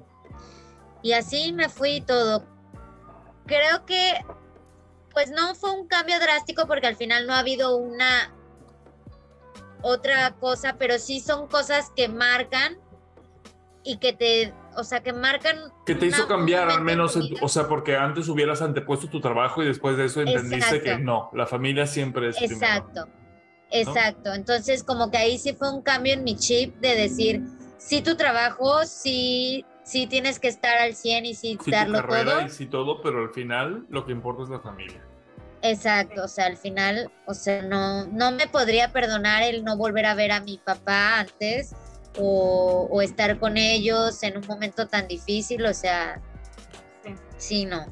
Y así me fui todo. Creo que, pues no fue un cambio drástico porque al final no ha habido una otra cosa, pero sí son cosas que marcan y que te, o sea, que marcan. Que te hizo cambiar al menos, tu tu- o sea, porque antes hubieras antepuesto tu trabajo y después de eso entendiste que no, la familia siempre es primero. Exacto, exacto. Entonces, como que ahí sí fue un cambio en mi chip de decir, sí tu trabajo, sí, sí tienes que estar al 100 y sí, Sí, tu darlo carrera todo. y sí todo, pero al final lo que importa es la familia. Exacto, o sea, al final, o sea, no, no me podría perdonar el no volver a ver a mi papá antes o, o estar con ellos en un momento tan difícil, o sea, Sí. sí, no.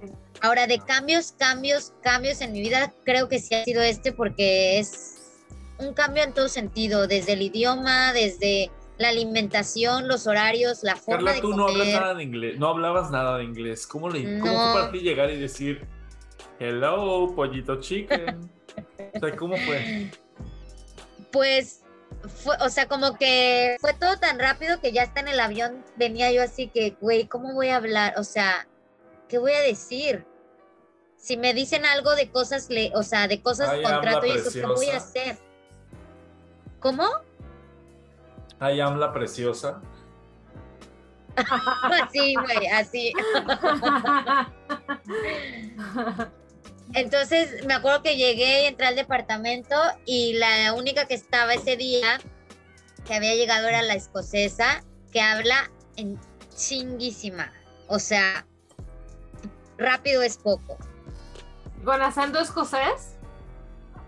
Sí. Ahora, de cambios, cambios, cambios en mi vida, creo que sí ha sido este porque es un cambio en todo sentido, desde el idioma, desde la alimentación, los horarios, la forma Carla, de tú no hablas comer. nada de inglés, no hablabas nada de inglés. ¿Cómo, le, ¿cómo No. fue para ti llegar y decir, hello, pollito chicken? O sea, ¿cómo fue? pues fue, o sea, como que fue todo tan rápido que ya está en el avión, venía yo así que, güey, ¿cómo voy a hablar? O sea, ¿qué voy a decir? Si me dicen algo de cosas, le, o sea, de cosas, Ay, contrato y eso, ¿qué voy a hacer? ¿Cómo? I am la preciosa. Así, güey, así. Entonces me acuerdo que llegué y entré al departamento y la única que estaba ese día que había llegado era la escocesa que habla en chinguísima. O sea, rápido es poco. ¿Con acento escocés?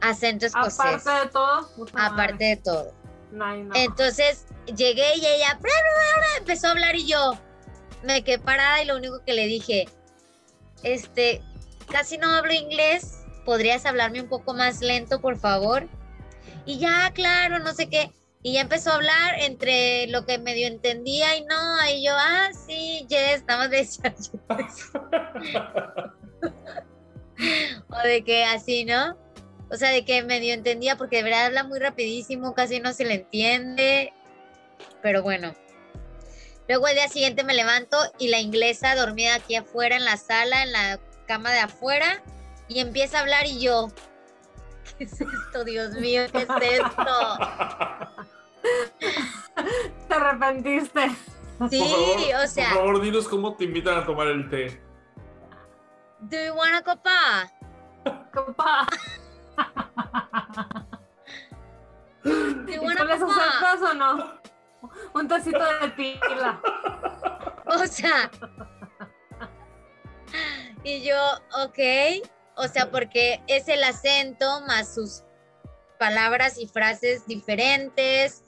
Acento escocés. Aparte de todo. puta madre. aparte de todo. No, no. Entonces llegué y ella bla, bla, bla, empezó a hablar y yo me quedé parada y lo único que le dije, este, casi no hablo inglés, ¿podrías hablarme un poco más lento, por favor? Y ya, claro, no sé qué. Y ya empezó a hablar entre lo que medio entendía y no, y yo, ah, sí, yes, nada más decía yes. o de que así, ¿no? O sea, de que medio entendía, porque de verdad habla muy rapidísimo, casi no se le entiende. Pero bueno. Luego el día siguiente me levanto y la inglesa dormida aquí afuera en la sala, en la cama de afuera, y empieza a hablar y yo, ¿qué es esto, Dios mío? ¿Qué es esto? Te arrepentiste. Sí, favor, o sea, por favor, dinos cómo te invitan a tomar el té. ¿do you want a copa? Compa. ¿Do you ¿Y want con a esos copa? acentos o no? Un tacito de pila. O sea. Y yo, ok. O sea, porque es el acento más sus palabras y frases diferentes.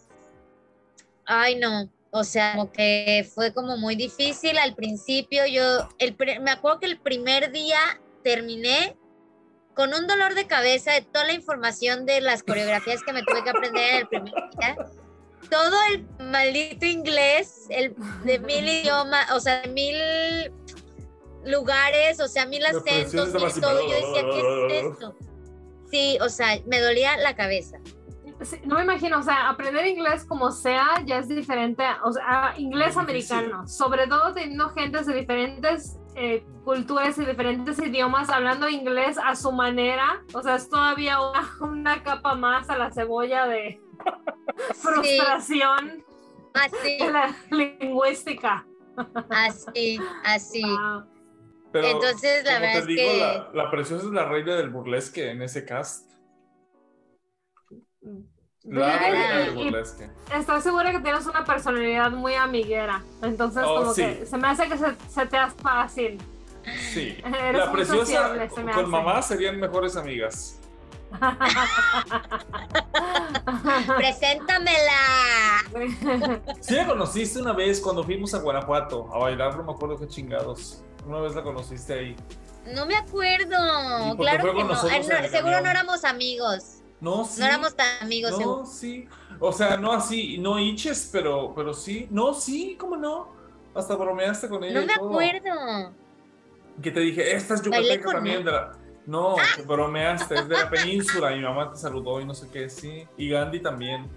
Ay, no. O sea, como que fue como muy difícil al principio. Yo, el, me acuerdo que el primer día terminé con un dolor de cabeza de toda la información de las coreografías que me tuve que aprender en el primer día. Todo el maldito inglés, el de mil idiomas, o sea, de mil lugares, o sea, mil acentos, mil todo. Yo decía, ¿qué es esto? sí, o sea, me dolía la cabeza. Sí, no me imagino, o sea, aprender inglés como sea ya es diferente, o sea, inglés americano, sobre todo teniendo gentes de diferentes eh, culturas y diferentes idiomas, hablando inglés a su manera, o sea, es todavía una, una capa más a la cebolla de frustración Así, de la lingüística. así, así. Wow. Pero, Entonces, la como verdad te es digo, que- la, la preciosa es la reina del burlesque en ese cast. La reina del burlesque. Estoy segura que tienes una personalidad muy amiguera, entonces Oh, como sí. que se me hace que se, se te hace fácil. Sí. Eres La preciosa con hace. mamá serían mejores amigas. Preséntamela. Sí la conociste una vez cuando fuimos a Guanajuato a bailar, no me acuerdo qué chingados. Una vez la conociste ahí. No me acuerdo. ¿Y por qué Claro que no. Ay, el seguro no éramos amigos. No, sí. No éramos tan amigos, seguro. No, sí. O sea, no así, no hinches, pero, pero sí. No, sí, ¿cómo no? Hasta bromeaste con ella No me todo. acuerdo. Que te dije, esta es yucateca también de la... No, que bromeaste, es de la península y mi mamá te saludó y no sé qué, sí. Y Gandhi también.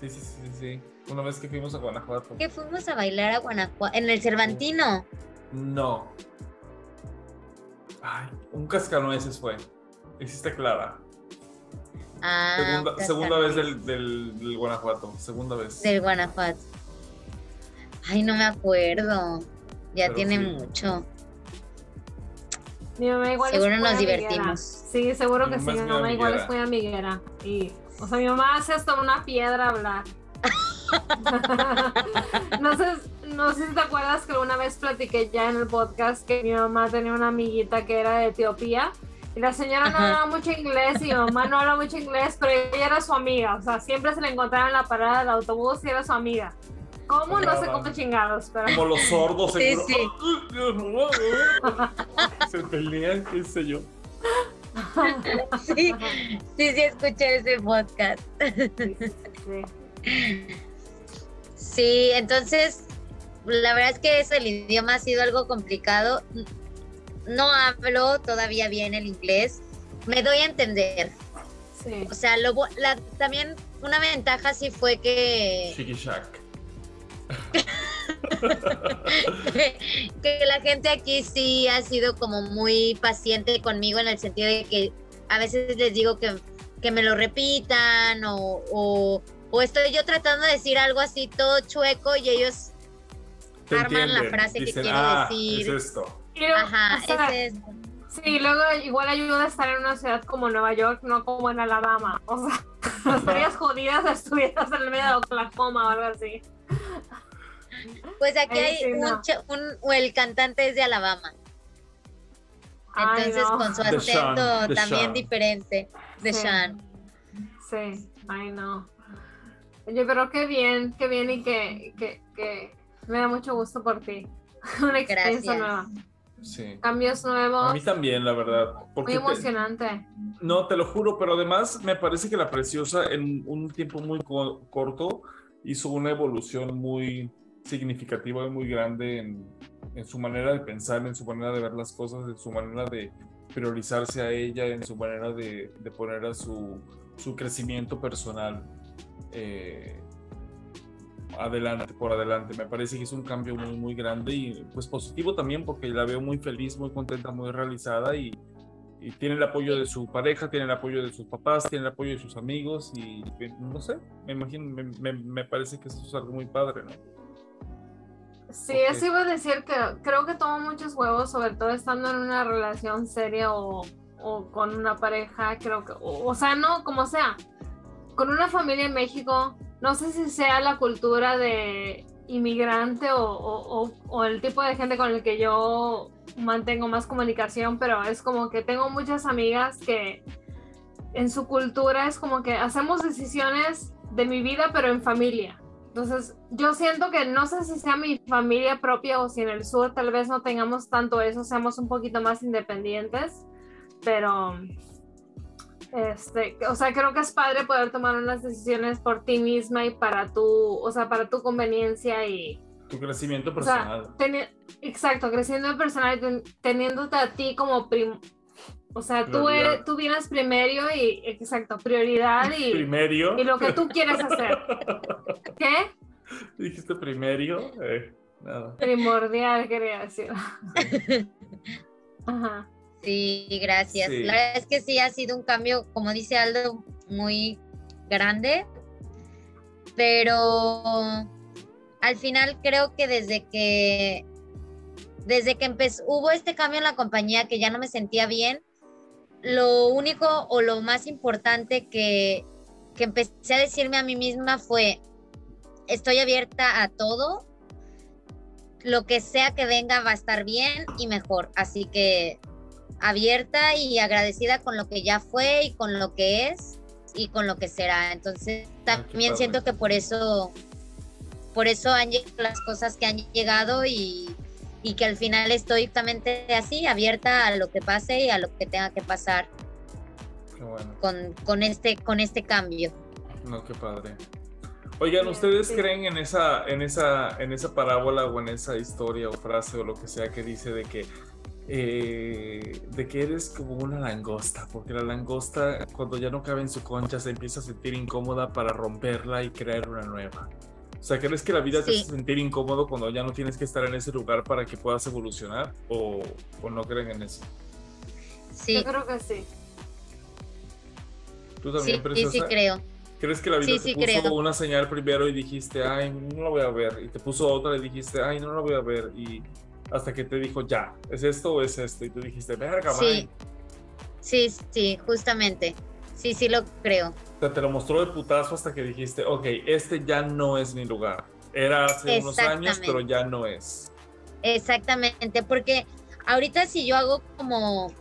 Sí, sí, sí, sí, sí. Una vez que fuimos a Guanajuato. Que fuimos a bailar a Guanajuato. En el Cervantino. No. Ay, un cascanueces fue. Hiciste clara. Ah, segunda un segunda vez del, del, del Guanajuato. Segunda vez. Del Guanajuato. Ay, no me acuerdo. Ya Pero tiene sí. mucho. Mi mamá igual Seguro es muy nos amiguera. divertimos. Sí, seguro Mi que sí. Mi mamá igual amiguera. es muy amiguera. Y, o sea, mi mamá hace hasta una piedra hablar. no, sé, no sé si te acuerdas que una vez platiqué ya en el podcast que mi mamá tenía una amiguita que era de Etiopía. Y la señora no hablaba mucho inglés y mi mamá no habla mucho inglés, pero ella era su amiga. O sea, siempre se la encontraba en la parada del autobús y era su amiga. ¿Cómo? No sé Hablaba. cómo chingados, pero... Como los sordos, Sí, seguro. Se pelean, qué sé yo. Sí, sí, sí, escuché ese podcast. Sí. Sí, entonces, la verdad es que eso, el idioma ha sido algo complicado. No hablo todavía bien el inglés. Me doy a entender. sí. O sea, lo, bu- la- también una ventaja sí fue que, Chiqui que la gente aquí sí ha sido como muy paciente conmigo en el sentido de que a veces les digo que, que me lo repitan o, o, o estoy yo tratando de decir algo así todo chueco y ellos Te Arman la frase que quiero ah, decir". Es esto. Ajá, o sea, es. Sí, luego igual ayuda a estar en una ciudad como Nueva York, no como en Alabama. O sea, estarías jodidas si estuvieras en el medio de Oklahoma o algo así. Pues aquí Ay, hay sí, un, no. un- o el cantante es de Alabama. Ay, Entonces no. con su The Sean, acento The también Sean. diferente de Sí. Sean. Sí, ay no. Yo creo que bien, que bien y que, que, que me da mucho gusto por ti. Una experiencia Gracias. nueva. Sí. Cambios A nuevos. mí también, la verdad. Porque Muy te- emocionante. no, te lo juro, pero además me parece que la preciosa en un tiempo muy co- corto hizo una evolución muy significativa y muy grande en, en su manera de pensar, en su manera de ver las cosas, en su manera de priorizarse a ella, en su manera de, de poner a su, su crecimiento personal eh, adelante, por adelante. Me parece que es un cambio muy, muy grande y pues positivo también porque la veo muy feliz, muy contenta, muy realizada y, y tiene el apoyo de su pareja, tiene el apoyo de sus papás, tiene el apoyo de sus amigos y que, no sé, me imagino, me, me- me parece que eso es algo muy padre, ¿no? Sí, Ok. eso iba a decir que creo que tomo muchos huevos, sobre todo estando en una relación seria o, o con una pareja, creo que, o, o sea, no, como sea, con una familia en México, no sé si sea la cultura de inmigrante o, el tipo de gente con el que yo mantengo más comunicación, pero es como que tengo muchas amigas que en su cultura es como que hacemos decisiones de mi vida, pero en familia. Entonces, yo siento que no sé si sea mi familia propia o si en el sur tal vez no tengamos tanto eso, seamos un poquito más independientes, pero, este, o sea, creo que es padre poder tomar unas decisiones por ti misma y para tu, o sea, para tu conveniencia y, Tu crecimiento o sea, personal. teni- exacto, creciendo en personal, y ten- teniéndote a ti como prim- O sea, tú, eres, tú vienes primero y, exacto, prioridad y, Primerio. y lo que tú quieres hacer. ¿Qué? Dijiste primerio. Eh, nada. Primordial, quería decir. Ajá. Sí, gracias. Sí. La verdad es que sí ha sido un cambio, como dice Aldo, muy grande, pero al final creo que desde que desde que empezó hubo este cambio en la compañía que ya no me sentía bien, lo único o lo más importante que, que empecé a decirme a mí misma fue estoy abierta a todo, lo que sea que venga va a estar bien y mejor, así que abierta y agradecida con lo que ya fue y con lo que es y con lo que será. Entonces Ah, también siento que por eso, por eso han llegado las cosas que han llegado y, y que al final estoy justamente así, abierta a lo que pase y a lo que tenga que pasar Qué bueno. con, con este, con este cambio. No, qué padre. Oigan, ¿ustedes Sí. creen en esa, en esa, en esa parábola o en esa historia o frase o lo que sea que dice de que eh, de que eres como una langosta, porque la langosta cuando ya no cabe en su concha se empieza a sentir incómoda para romperla y crear una nueva. O sea, ¿crees que la vida te hace sentir incómodo cuando ya no tienes que estar en ese lugar para que puedas evolucionar? ¿O, o no creen en eso? Sí, Yo creo que sí. ¿Tú sí, también, sí, preciosa? sí creo. ¿Crees que la vida Sí, te sí, puso creo. una señal primero y dijiste, ay, no la voy a ver? Y te puso otra y dijiste, ay, no la voy a ver. Y hasta que te dijo, ya, ¿es esto o es esto? Y tú dijiste, verga, Sí. bye". Sí, sí, justamente. Sí, sí lo creo. O sea, te lo mostró de putazo hasta que dijiste, ok, este ya no es mi lugar. Era hace unos años, pero ya no es. Exactamente, porque ahorita si yo hago como,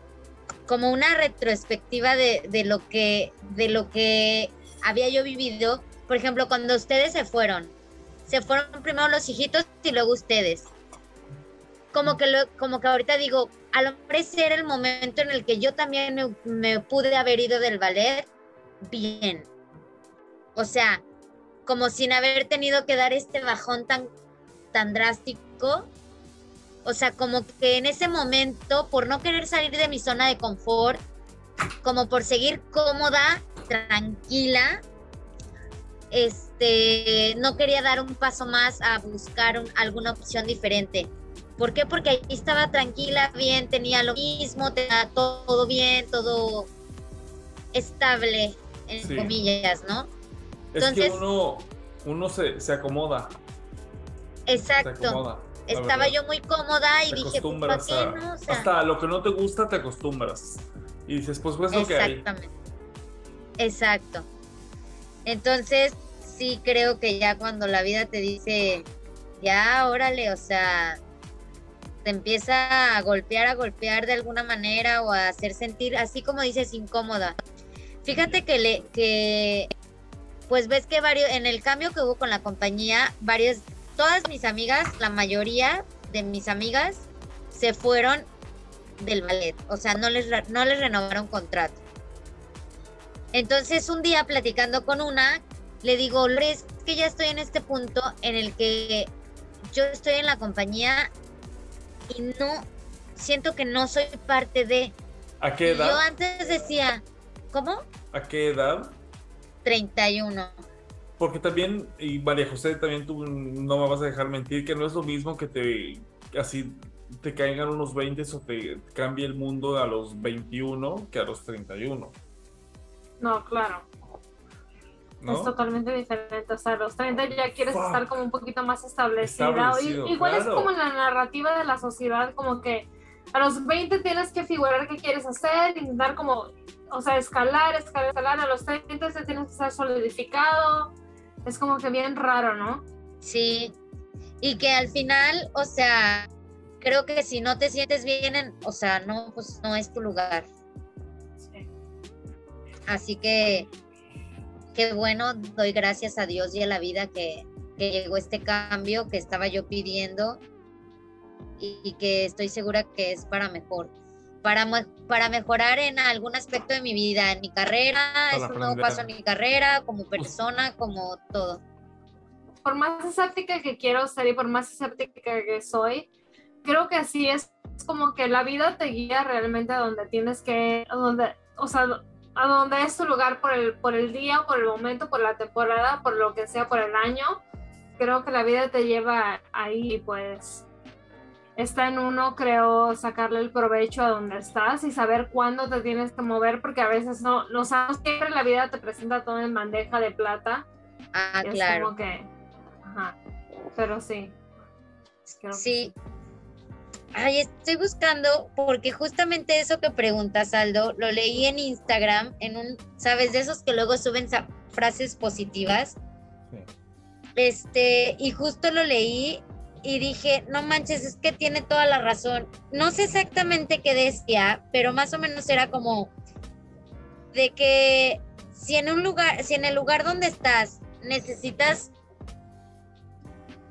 como una retrospectiva de, de lo que, de lo que había yo vivido, por ejemplo, cuando ustedes se fueron, se fueron primero los hijitos y luego ustedes. Como que, lo, como que ahorita digo, a lo mejor ese era el momento en el que yo también me, pude haber ido del ballet bien. O sea, como sin haber tenido que dar este bajón tan, tan drástico. O sea, como que en ese momento, por no querer salir de mi zona de confort, como por seguir cómoda, tranquila, este, no quería dar un paso más a buscar un- alguna opción diferente. ¿Por qué? Porque ahí estaba tranquila, bien, tenía lo mismo, tenía todo bien, todo estable, en Sí. comillas, ¿no? Es que Entonces- uno, uno se, se acomoda. Se Exacto. acomoda. Estaba verdad. yo muy cómoda y Te dije, pues, ¿para acostumbras qué a- no? O sea, Hasta lo que no te gusta te acostumbras. Y dices, pues, pues lo que hay. Exactamente. Exacto. Entonces, sí creo que ya cuando la vida te dice, ya, órale, o sea, te empieza a golpear, a golpear de alguna manera o a hacer sentir, así como dices, incómoda. Fíjate que le, que, pues ves que varios, en el cambio que hubo con la compañía, varios, todas mis amigas, la mayoría de mis amigas, se fueron del ballet, o sea, no les, no les renovaron contrato. Entonces un día platicando con una, le digo, es que ya estoy en este punto en el que yo estoy en la compañía y no, siento que no soy parte de... ¿A qué Y yo edad? antes decía, ¿cómo? ¿A qué edad? 31. Porque también, y María José, también tú no me vas a dejar mentir, que no es lo mismo que te así te caigan unos 20 o te cambie el mundo a los 21 que a los 31, No, claro. ¿No? Es totalmente diferente. O sea, a los 30 ya quieres Fuck. estar como un poquito más establecida. Establecido, I- Igual es como la narrativa de la sociedad, como que a los 20 tienes que figurar qué quieres hacer, intentar como, o sea, escalar, escalar, escalar. A los 30 te tienes que estar solidificado. Es como que bien raro, ¿no? Sí. Y que al final, o sea, creo que si no te sientes bien, en- o sea, no, pues no es tu lugar. Sí. Así que, qué bueno, doy gracias a Dios y a la vida que, que llegó este cambio que estaba yo pidiendo y, y que estoy segura que es para mejor. Para, para mejorar en algún aspecto de mi vida, en mi carrera, es un nuevo paso en mi carrera, como persona, como todo. por más escéptica que quiero ser y por más escéptica que soy, creo que sí es como que la vida te guía realmente a donde tienes que, a donde, o sea, donde es tu lugar por el, por el día, por el momento, por la temporada, por lo que sea, por el año. Creo que la vida te lleva ahí, pues está en uno, creo, sacarle el provecho a donde estás y saber cuándo te tienes que mover, porque a veces no, no sabes, siempre la vida te presenta todo en bandeja de plata. Ah, es claro. como que, ajá, pero sí. creo que Sí. Ay, estoy buscando porque justamente eso que preguntas, Aldo, lo leí en Instagram, en un, ¿sabes? De esos que luego suben frases positivas. Sí. Este, y justo lo leí y dije, no manches, es que tiene toda la razón. No sé exactamente qué decía, pero más o menos era como de que si en un lugar, si en el lugar donde estás necesitas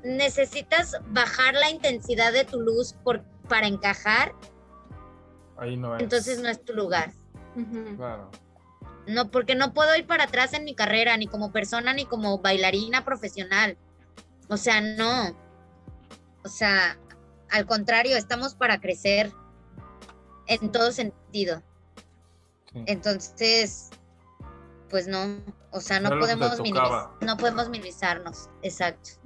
necesitas bajar la intensidad de tu luz por, para encajar, Ahí no es. entonces no es tu lugar. Claro. No, porque no puedo ir para atrás en mi carrera, ni como persona, ni como bailarina profesional. O sea, no. O sea, al contrario, estamos para crecer en todo sentido. Sí. Entonces, pues no. O sea, no podemos minimizar, no podemos minimizarnos. Exacto.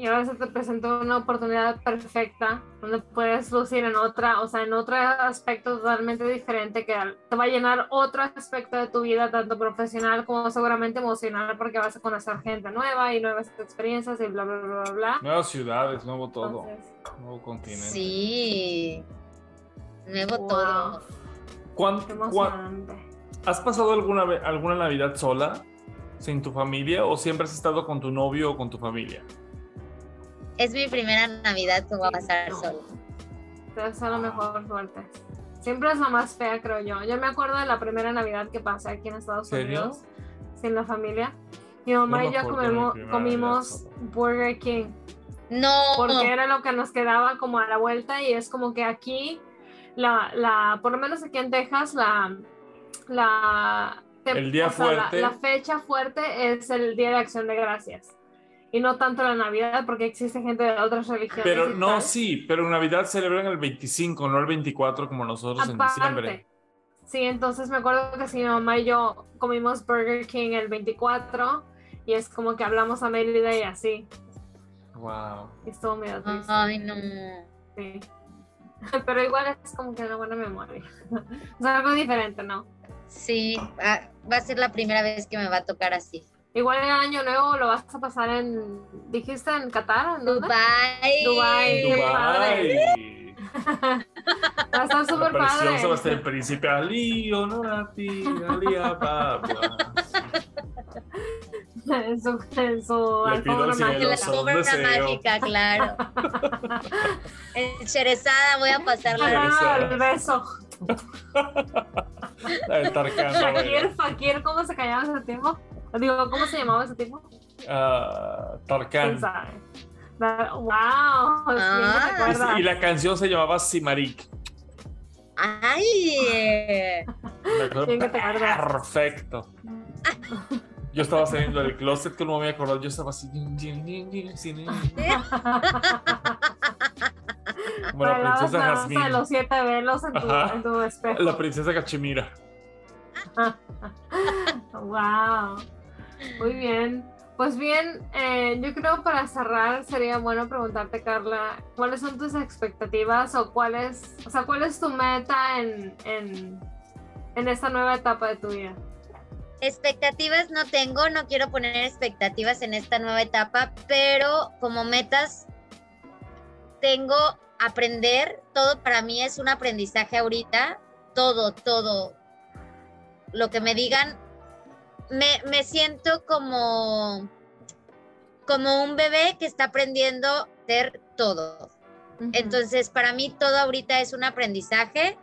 Y ahora se te presentó una oportunidad perfecta donde puedes lucir en otra, o sea, en otro aspecto totalmente diferente que te va a llenar otro aspecto de tu vida, tanto profesional como seguramente emocional, porque vas a conocer gente nueva y nuevas experiencias y bla, bla, bla, bla, bla. Nuevas ciudades, nuevo todo. Entonces, Nuevo continente. Sí. Nuevo wow, todo. ¿Cuán- qué cuán- emocionante. ¿Has pasado alguna, alguna Navidad sola? ¿Sin tu familia? ¿O siempre has estado con tu novio o con tu familia? Es mi primera Navidad que voy a pasar solo. Te deseo la mejor suerte. Siempre es la más fea, creo yo. Yo me acuerdo de la primera Navidad que pasé aquí en Estados ¿Serio? Unidos, sin la familia. Mi mamá No y yo mi comimos, Navidad Burger King. No. porque era lo que nos quedaba como a la vuelta y es como que aquí, la, la, por lo menos aquí en Texas, la, la, El día o sea, la- fuerte. La, fecha fuerte es el Día de Acción de Gracias y no tanto la Navidad porque existe gente de otras religiones. Pero no, tal. sí, pero Navidad celebran el 25, no el 24 como nosotros en diciembre. Sí, entonces me acuerdo que si mi mamá y yo comimos Burger King el 24 y es como que hablamos a Mérida y así. Wow. Y estuvo medio triste. Ay, no. Sí. Pero igual es como que una buena memoria. Es algo diferente, ¿no? Sí, ah, va a ser la primera vez que me va a tocar así. Igual el año nuevo lo vas a pasar en. ¿Dijiste en Qatar? ¿En dónde? Dubai. Padre. Dubái. Va a estar súper La padre. preciosa el príncipe Ali, Honorati, Ali Ababa. en su, en su alfombra En la mágica. son alfombra mágica, claro. en Cherezada voy a pasar la Ah, el beso. El Tarkan. Fakir, Fakir, ¿cómo se callaba ese tiempo? Digo, ¿cómo se llamaba ese tipo? Da- ¡Wow! Ah. Y la canción se llamaba Simarik. Ay. Perfecto. Yo estaba saliendo del closet que no me había acordado. Yo estaba así. Bueno, princesa la de Jazmín. los siete velos en tu, en tu espejo. La princesa Cachemira. Wow. Muy bien. Pues bien, eh, yo creo para cerrar sería bueno preguntarte, Carla, ¿cuáles son tus expectativas o cuál es, o sea, cuál es tu meta en, en, en esta nueva etapa de tu vida? Expectativas no tengo, no quiero poner expectativas en esta nueva etapa, pero como metas tengo aprender, todo para mí es un aprendizaje ahorita, todo, todo. Lo que me digan, me, me siento como, como un bebé que está aprendiendo a hacer todo. Entonces, para mí todo ahorita es un aprendizaje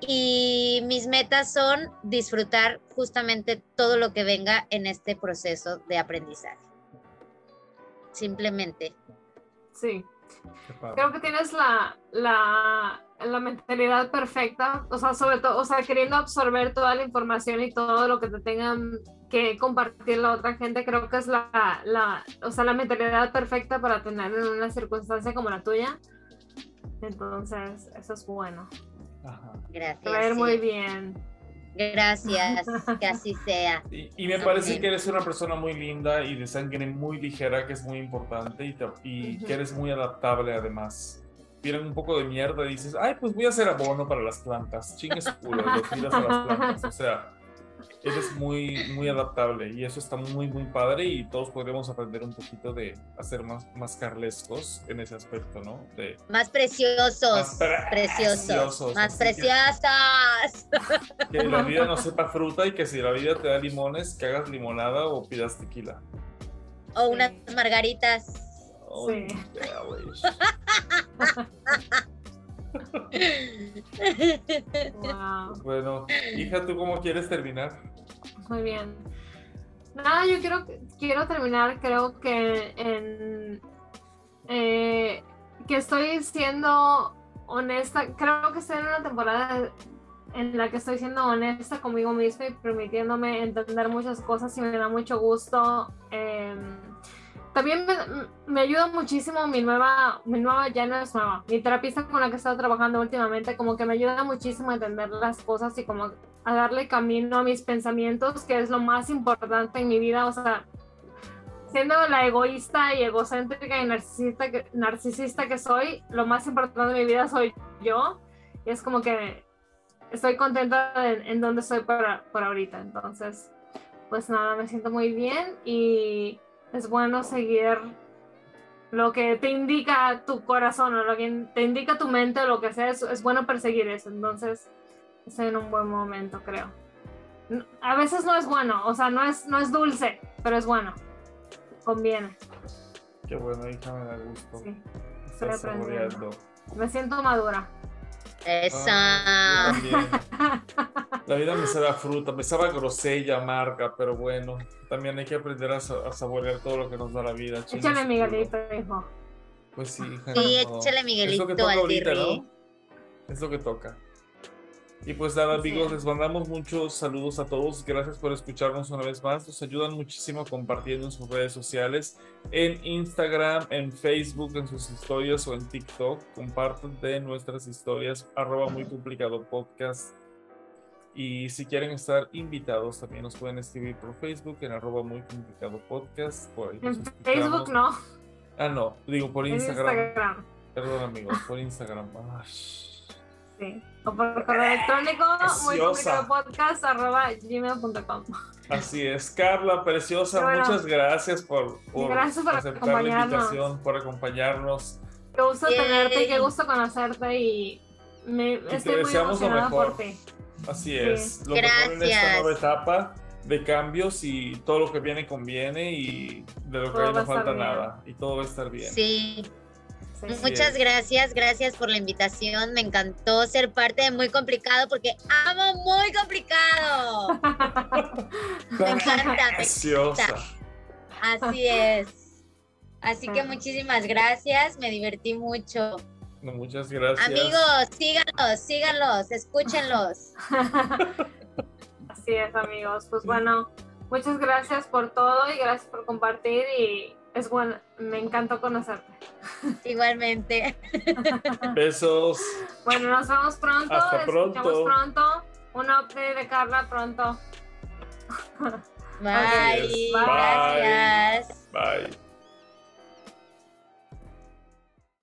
y mis metas son disfrutar justamente todo lo que venga en este proceso de aprendizaje. Simplemente. Sí. Creo que tienes la, la, la mentalidad perfecta, o sea, sobre todo, o sea, queriendo absorber toda la información y todo lo que te tengan que compartir la otra gente, creo que es la, la, o sea, la mentalidad perfecta para tener en una circunstancia como la tuya. Entonces, eso es bueno. Ajá. Gracias. Te va a ir sí. muy bien. Gracias, que así sea. Y, y me parece que eres una persona muy linda y de sangre muy ligera, que es muy importante, y, te- y que eres muy adaptable además. Tienen un poco de mierda y dices, ay, pues voy a hacer abono para las plantas. Chingue culo, lo tiras a las plantas. O sea, eres muy, muy adaptable y eso está muy, muy padre y todos podríamos aprender un poquito de hacer más, más carlescos en ese aspecto, ¿no? De, Más preciosos. Más preciosos, preciosos. Más que- preciosas. que la vida no sepa fruta y que si la vida te da limones, que hagas limonada o pidas tequila. O unas margaritas. Sí. Wow. Bueno, hija, ¿tú cómo quieres terminar? Muy bien. Nada, yo quiero, quiero terminar, creo que en eh, que estoy siendo honesta, creo que estoy en una temporada en la que estoy siendo honesta conmigo misma y permitiéndome entender muchas cosas y me da mucho gusto. eh, también me, me ayuda muchísimo mi nueva, mi nueva, ya no es nueva, mi terapista con la que he estado trabajando últimamente, como que me ayuda muchísimo a entender las cosas y como a darle camino a mis pensamientos, que es lo más importante en mi vida, o sea, siendo la egoísta y egocéntrica y narcisista que, narcisista que soy, lo más importante de mi vida soy yo, y es como que estoy contenta en, en donde estoy por, por ahorita, entonces, pues nada, me siento muy bien y es bueno seguir lo que te indica tu corazón o lo que te indica tu mente o lo que sea, es, es bueno perseguir eso, entonces estoy en un buen momento, creo. A veces no es bueno, o sea, no es, no es dulce, pero es bueno. Conviene. Qué bueno, hija, me da gusto. Sí. estoy aprendiendo. Me siento madura. Esa. Ah. La vida me sabe a fruta, me sabe a grosella, amarga, pero bueno, también hay que aprender a, a saborear todo lo que nos da la vida. Échale Miguelito, hijo. Pues sí, hija. Sí, échale Es lo Miguelito que toca al ahorita. ¿no? Es lo que toca. Y pues nada, amigos, es. les mandamos muchos saludos a todos. Gracias por escucharnos una vez más. Nos ayudan muchísimo compartiendo en sus redes sociales, en Instagram, en Facebook, en sus historias o en TikTok. Compartan de nuestras historias, arroba muy complicado podcast. Y si quieren estar invitados, también nos pueden escribir por Facebook en arroba muy complicado podcast. Por ahí nos En. Facebook no, Ah, no, digo por Instagram. Instagram. Perdón, amigos, por Instagram. Ay. Sí. O por correo electrónico, muy Preciosa. complicado podcast, arroba gmail.com. Así es, Carla, preciosa, Bueno. muchas gracias por, por Gracias por aceptar la acompañarnos. invitación, por acompañarnos. Qué gusto Yay. tenerte y qué gusto conocerte y me, te estoy muy deseamos lo emocionada mejor. por ti. Así Sí. es, lo mejor en esta Gracias. nueva etapa de cambios y todo lo que viene conviene y de lo que Todo a no falta bien. nada y todo va a estar bien. Sí. Sí. Muchas es. gracias, gracias por la invitación. Me encantó ser parte de Muy Complicado porque amo Muy Complicado. Me encanta, me Preciosa. Así es. Así que muchísimas gracias, me divertí mucho. Muchas gracias. Amigos, síganlos, síganlos, escúchenlos. Así es, amigos. Pues bueno, muchas gracias por todo y gracias por compartir y es bueno, me encantó conocerte. Igualmente. Besos. Bueno, nos vemos pronto, Hasta escuchamos pronto. pronto. Un update de Carla pronto. Bye. es. Gracias. Bye.